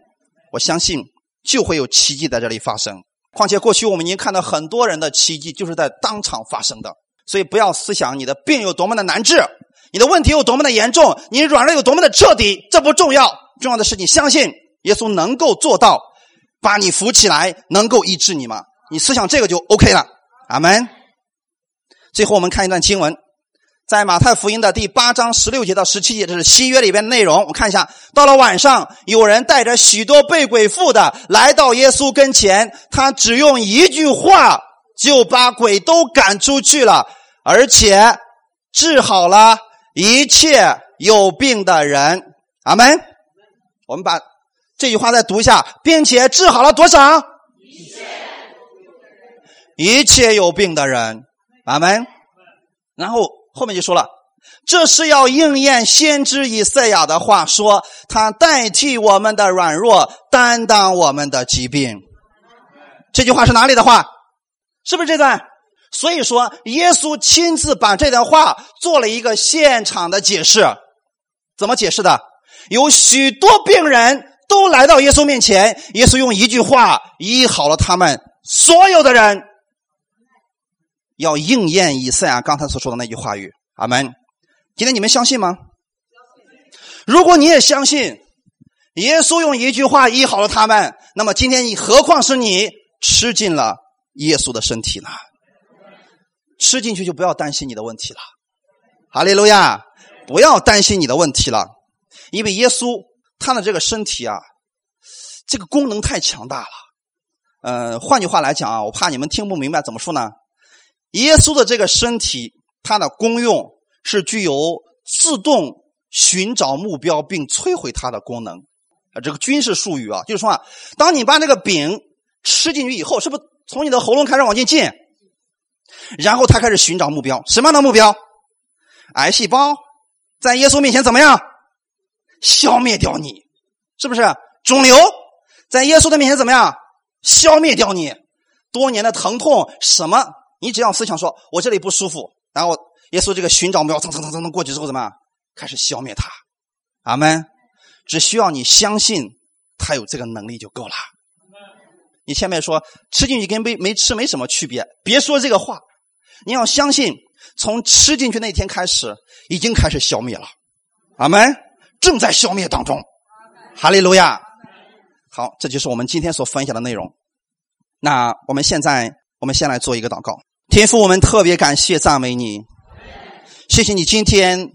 我相信就会有奇迹在这里发生。况且过去我们已经看到很多人的奇迹就是在当场发生的。所以不要思想你的病有多么的难治，你的问题有多么的严重，你软弱有多么的彻底，这不重要。重要的是你相信耶稣能够做到把你扶起来，能够医治你吗？你思想这个就 OK 了。阿门。最后我们看一段经文。在马太福音的第八章十六节到十七节，这是新约里边的内容。我看一下，到了晚上，有人带着许多被鬼附的来到耶稣跟前，他只用一句话就把鬼都赶出去了，而且治好了一切有病的人。阿门。我们把这句话再读一下，并且治好了多少？一切有病的人。阿门。然后。后面就说了，这是要应验先知以赛亚的话，说他代替我们的软弱，担当我们的疾病。这句话是哪里的话？是不是这段？所以说，耶稣亲自把这段话做了一个现场的解释。怎么解释的？有许多病人都来到耶稣面前，耶稣用一句话医好了他们所有的人，要应验以赛亚刚才所说的那句话语。阿门。今天你们相信吗？如果你也相信，耶稣用一句话医好了他们，那么今天你何况是你吃进了耶稣的身体呢？吃进去就不要担心你的问题了。哈利路亚。不要担心你的问题了，因为耶稣他的这个身体啊，这个功能太强大了。呃，换句话来讲啊，我怕你们听不明白，怎么说呢？耶稣的这个身体，它的功用是具有自动寻找目标并摧毁它的功能。啊，这个军事术语啊，就是说啊，当你把那个饼吃进去以后，是不是从你的喉咙开始往进进？然后他开始寻找目标，什么样的目标？癌细胞。在耶稣面前怎么样？消灭掉你，是不是？肿瘤在耶稣的面前怎么样？消灭掉你，多年的疼痛什么？你只要思想说“我这里不舒服”，然后耶稣这个寻找目标蹭蹭蹭蹭蹭过去之后怎么样？开始消灭它。阿门。只需要你相信他有这个能力就够了。你前面说吃进去跟没没吃没什么区别，别说这个话，你要相信。从吃进去那天开始，已经开始消灭了，阿门，正在消灭当中，哈利路亚。好，这就是我们今天所分享的内容。那我们现在，我们先来做一个祷告。天父，我们特别感谢赞美你，谢谢你今天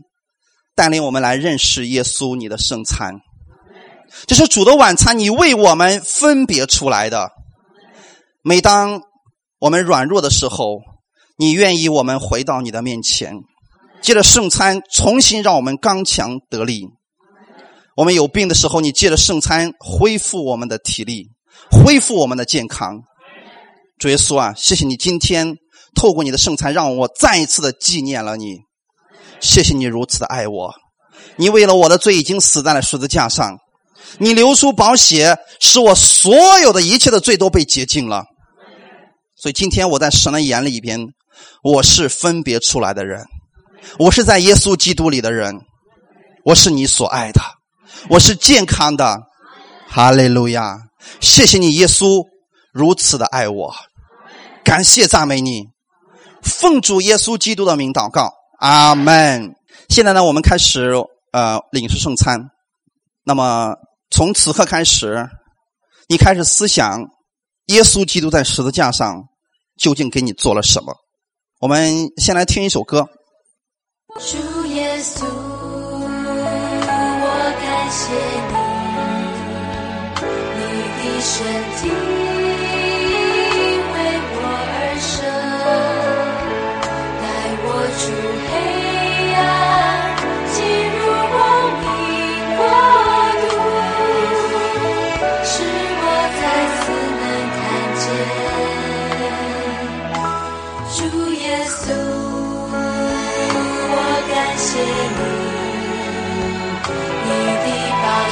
带领我们来认识耶稣你的圣餐，这是主的晚餐，你为我们分别出来的。每当我们软弱的时候。你愿意我们回到你的面前，借着圣餐重新让我们刚强得力。我们有病的时候，你借着圣餐恢复我们的体力，恢复我们的健康。主耶稣啊，谢谢你今天透过你的圣餐，让我再一次的纪念了你。谢谢你如此的爱我，你为了我的罪已经死在了十字架上，你流出宝血，使我所有的一切的罪都被洁净了。所以今天我在神的眼里边。我是分别出来的人，我是在耶稣基督里的人，我是你所爱的，我是健康的，哈利路亚！谢谢你，耶稣如此的爱我，感谢赞美你，奉主耶稣基督的名祷告，阿门。现在呢，我们开始呃领受圣餐。那么从此刻开始，你开始思想耶稣基督在十字架上究竟给你做了什么。我们先来听一首歌。主耶稣，我感谢你，你的身体。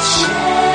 谢。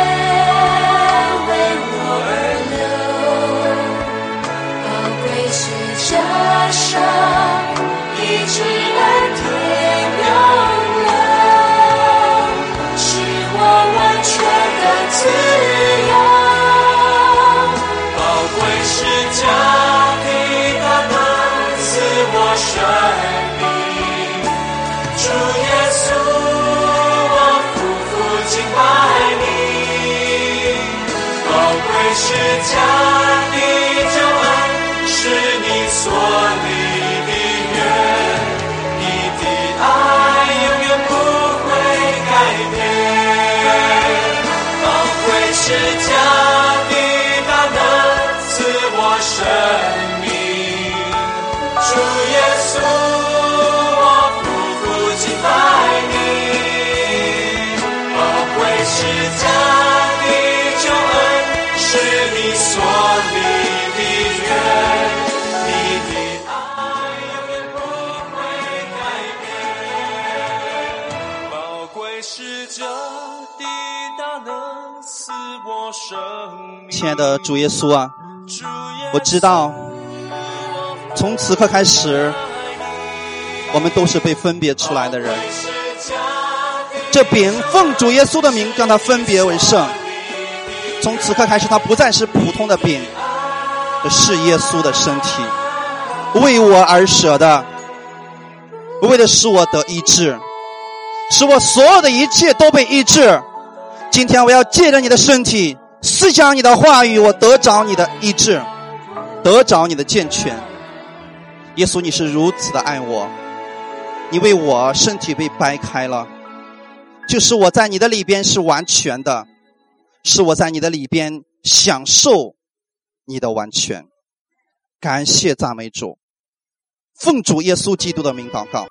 亲爱的主耶稣啊，我知道，从此刻开始，我们都是被分别出来的人。这饼奉主耶稣的名，让它分别为圣。从此刻开始，它不再是普通的饼，是耶稣的身体，为我而舍的，为的使我得医治，使我所有的一切都被医治。今天我要借着你的身体，思想你的话语，我得着你的医治，得着你的健全。耶稣，你是如此的爱我，你为我身体被掰开了，就是我在你的里边是完全的。是我在你的里边享受你的完全，感谢赞美主，奉主耶稣基督的名祷告。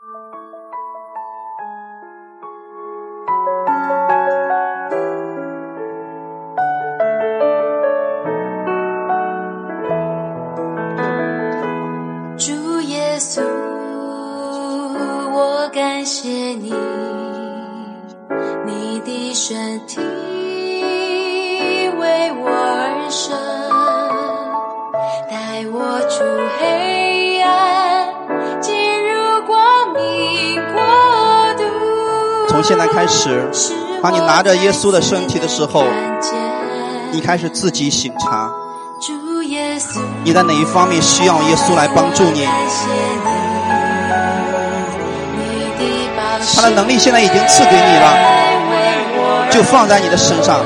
感谢你，你的身体为我而生，带我出黑暗，进入光明国度。从现在开始，当你拿着耶稣的身体的时候，你开始自己醒察，主耶稣，你在哪一方面需要耶稣来帮助你，他的能力现在已经赐给你了，就放在你的身上，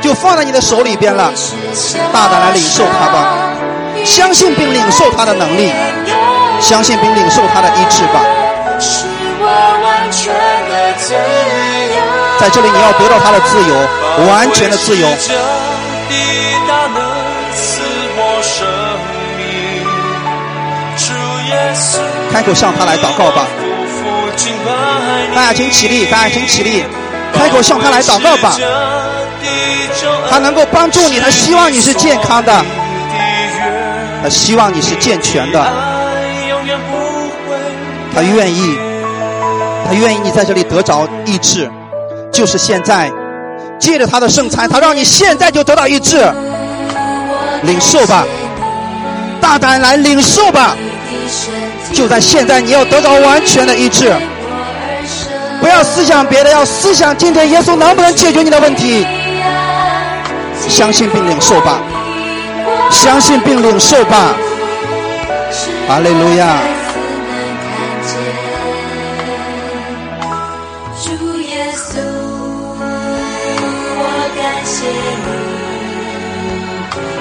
就放在你的手里边了。大胆来领受他吧，相信并领受他的能力，相信并领受他的医治吧。在这里，你要得到他的自由，完全的自由。开口向他来祷告吧。大家请起立，大家请起立，开口向他来祷告吧。他能够帮助你，他希望你是健康的，他希望你是健全的，他愿意，他愿意你在这里得着医治，就是现在，借着他的圣餐，他让你现在就得到医治，领受吧，大胆来领受吧，就在现在，你要得着完全的医治，不要思想别的，要思想今天耶稣能不能解决你的问题，相信并领受吧，相信并领受吧，哈利路亚。主耶稣，我感谢你，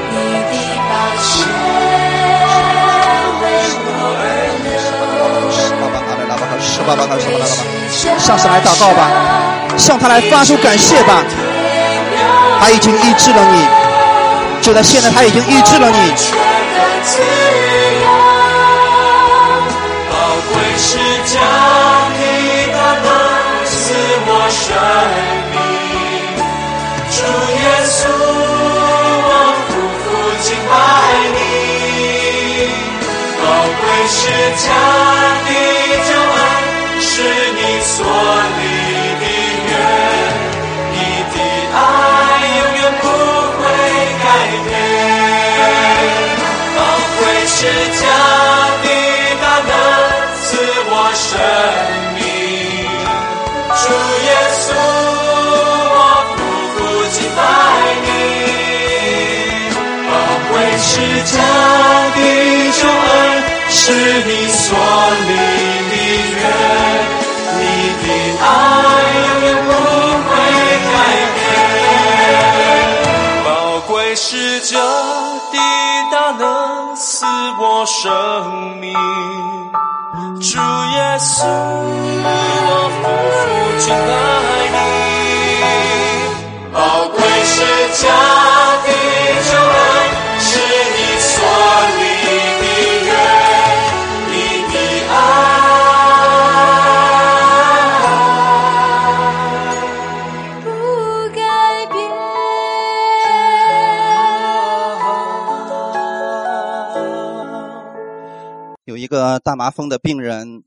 你的宝血为我而流。上次来祷告吧，向他来发出感谢吧。他已经医治了你，就在现在，他已经医治了你。是你所立的约，你的爱永远不会改变。宝贵是这的大能赐我生命，主耶稣，我夫妇敬拜你。宝贵是家个大麻风的病人，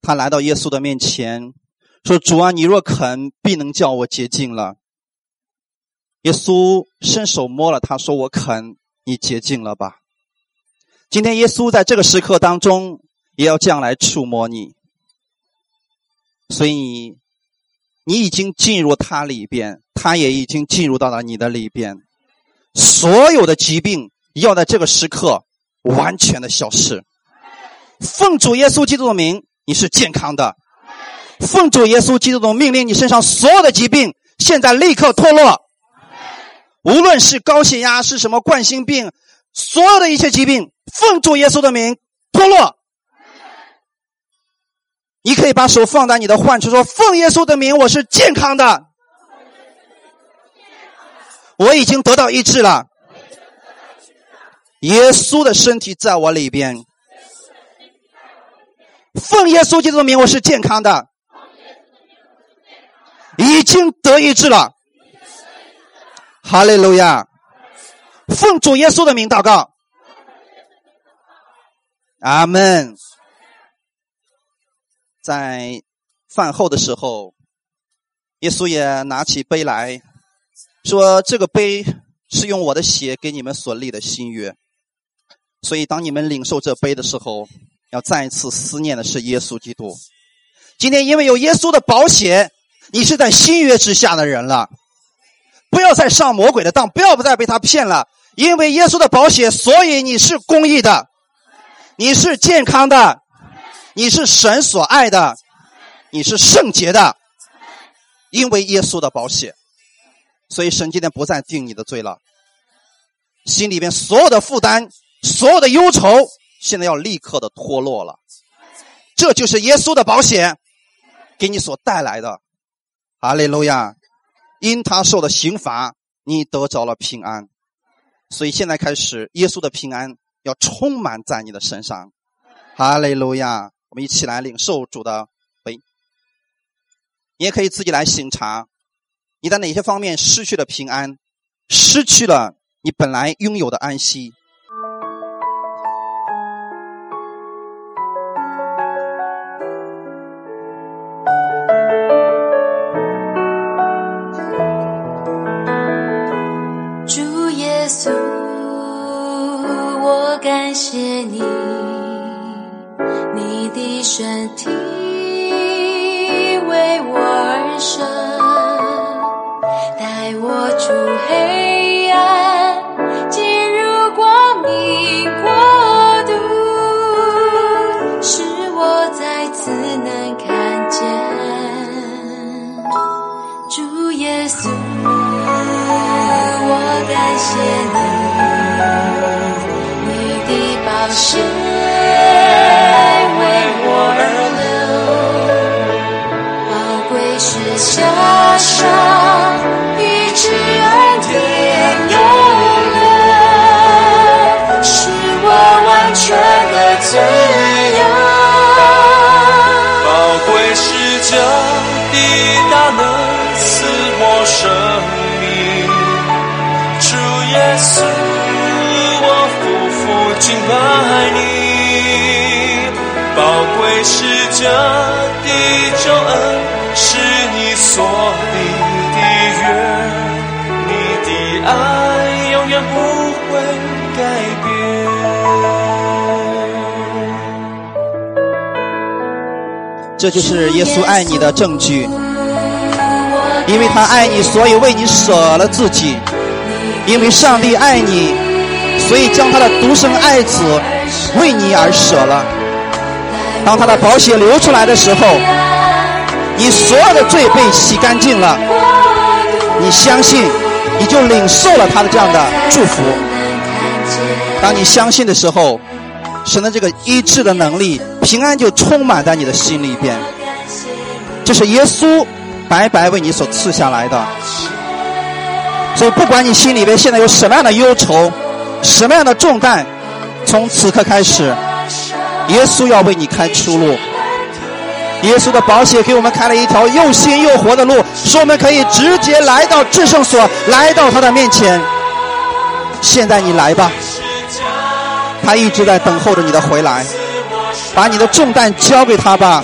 他来到耶稣的面前，说：“主啊，你若肯，必能叫我洁净了。”耶稣伸手摸了他，说：“我肯，你洁净了吧。”今天耶稣在这个时刻当中也要这样来触摸你，所以你已经进入他里边，他也已经进入到了你的里边。所有的疾病要在这个时刻完全的消失。奉主耶稣基督的名，你是健康的。奉主耶稣基督的命令，你身上所有的疾病现在立刻脱落。无论是高血压，是什么冠心病，所有的一切疾病，奉主耶稣的名脱落。你可以把手放在你的患处，说：“奉耶稣的名，我是健康的。”我已经得到医治了。耶稣的身体在我里边，奉耶稣基督的名，我是健康的，已经得医治了。哈利路亚！奉主耶稣的名祷告，阿门。在饭后的时候，耶稣也拿起杯来。说这个杯是用我的血给你们所立的新约，所以当你们领受这杯的时候，要再一次思念的是耶稣基督。今天因为有耶稣的保险，你是在新约之下的人了，不要再上魔鬼的当，不要不再被他骗了。因为耶稣的保险，所以你是公义的，你是健康的，你是神所爱的，你是圣洁的，因为耶稣的保险。所以神今天不再定你的罪了，心里边所有的负担、所有的忧愁，现在要立刻的脱落了。这就是耶稣的保险给你所带来的。阿利路亚！因他受的刑罚，你得着了平安。所以现在开始，耶稣的平安要充满在你的身上。哈利路亚！我们一起来领受主的杯。你也可以自己来醒茶。你在哪些方面失去了平安，失去了你本来拥有的安息？谢谢你，你的身体为我而生，带我出黑血为我而流，宝贵是加上是将的救恩，是你所立的约，你的爱永远不会改变。这就是耶稣爱你的证据，因为他爱你，所以为你舍了自己；因为上帝爱你，所以将他的独生爱子为你而舍了。当他的宝血流出来的时候，你所有的罪被洗干净了。你相信，你就领受了他的这样的祝福。当你相信的时候，神的这个医治的能力、平安就充满在你的心里边。这是耶稣白白为你所赐下来的。所以，不管你心里边现在有什么样的忧愁、什么样的重担，从此刻开始，耶稣要为你开出路。耶稣的宝血给我们开了一条又新又活的路，使我们可以直接来到至圣所，来到他的面前。现在你来吧，他一直在等候着你的回来。把你的重担交给他吧，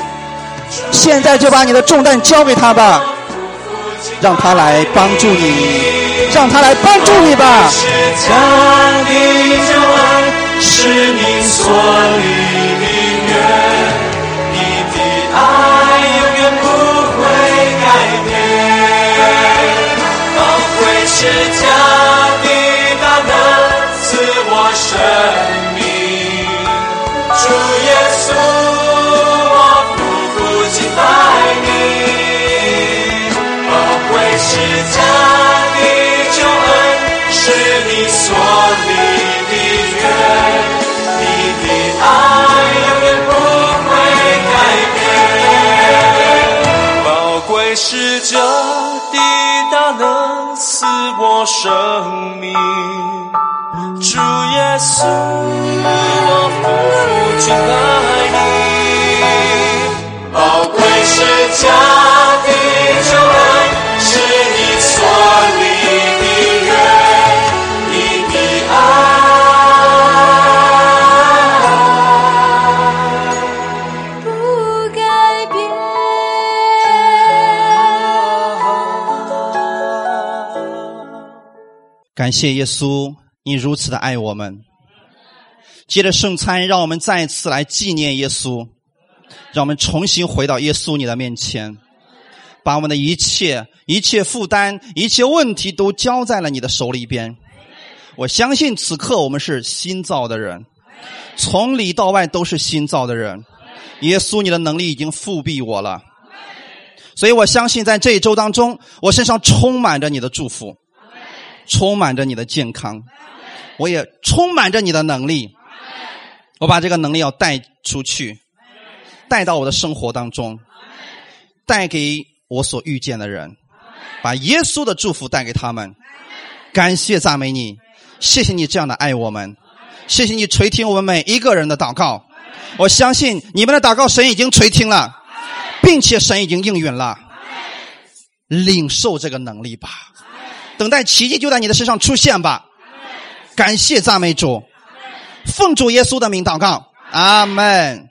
现在就把你的重担交给他吧，让他来帮助你，让他来帮助你吧。是你所以，你所以宝贵是这的大能赐我生命，主耶稣，我匍匐敬拜你。宝贵是家感谢耶稣，你如此的爱我们。接着圣餐，让我们再一次来纪念耶稣，让我们重新回到耶稣你的面前，把我们的一切、一切负担、一切问题都交在了你的手里边。我相信此刻我们是新造的人，从里到外都是新造的人。耶稣，你的能力已经复辟我了，所以我相信在这一周当中，我身上充满着你的祝福。充满着你的健康，我也充满着你的能力。我把这个能力要带出去，带到我的生活当中，带给我所遇见的人，把耶稣的祝福带给他们。感谢赞美你，谢谢你这样的爱我们，谢谢你垂听我们每一个人的祷告。我相信你们的祷告，神已经垂听了，并且神已经应允了。领受这个能力吧。等待奇迹就在你的身上出现吧！感谢赞美主，奉主耶稣的名祷告，阿门。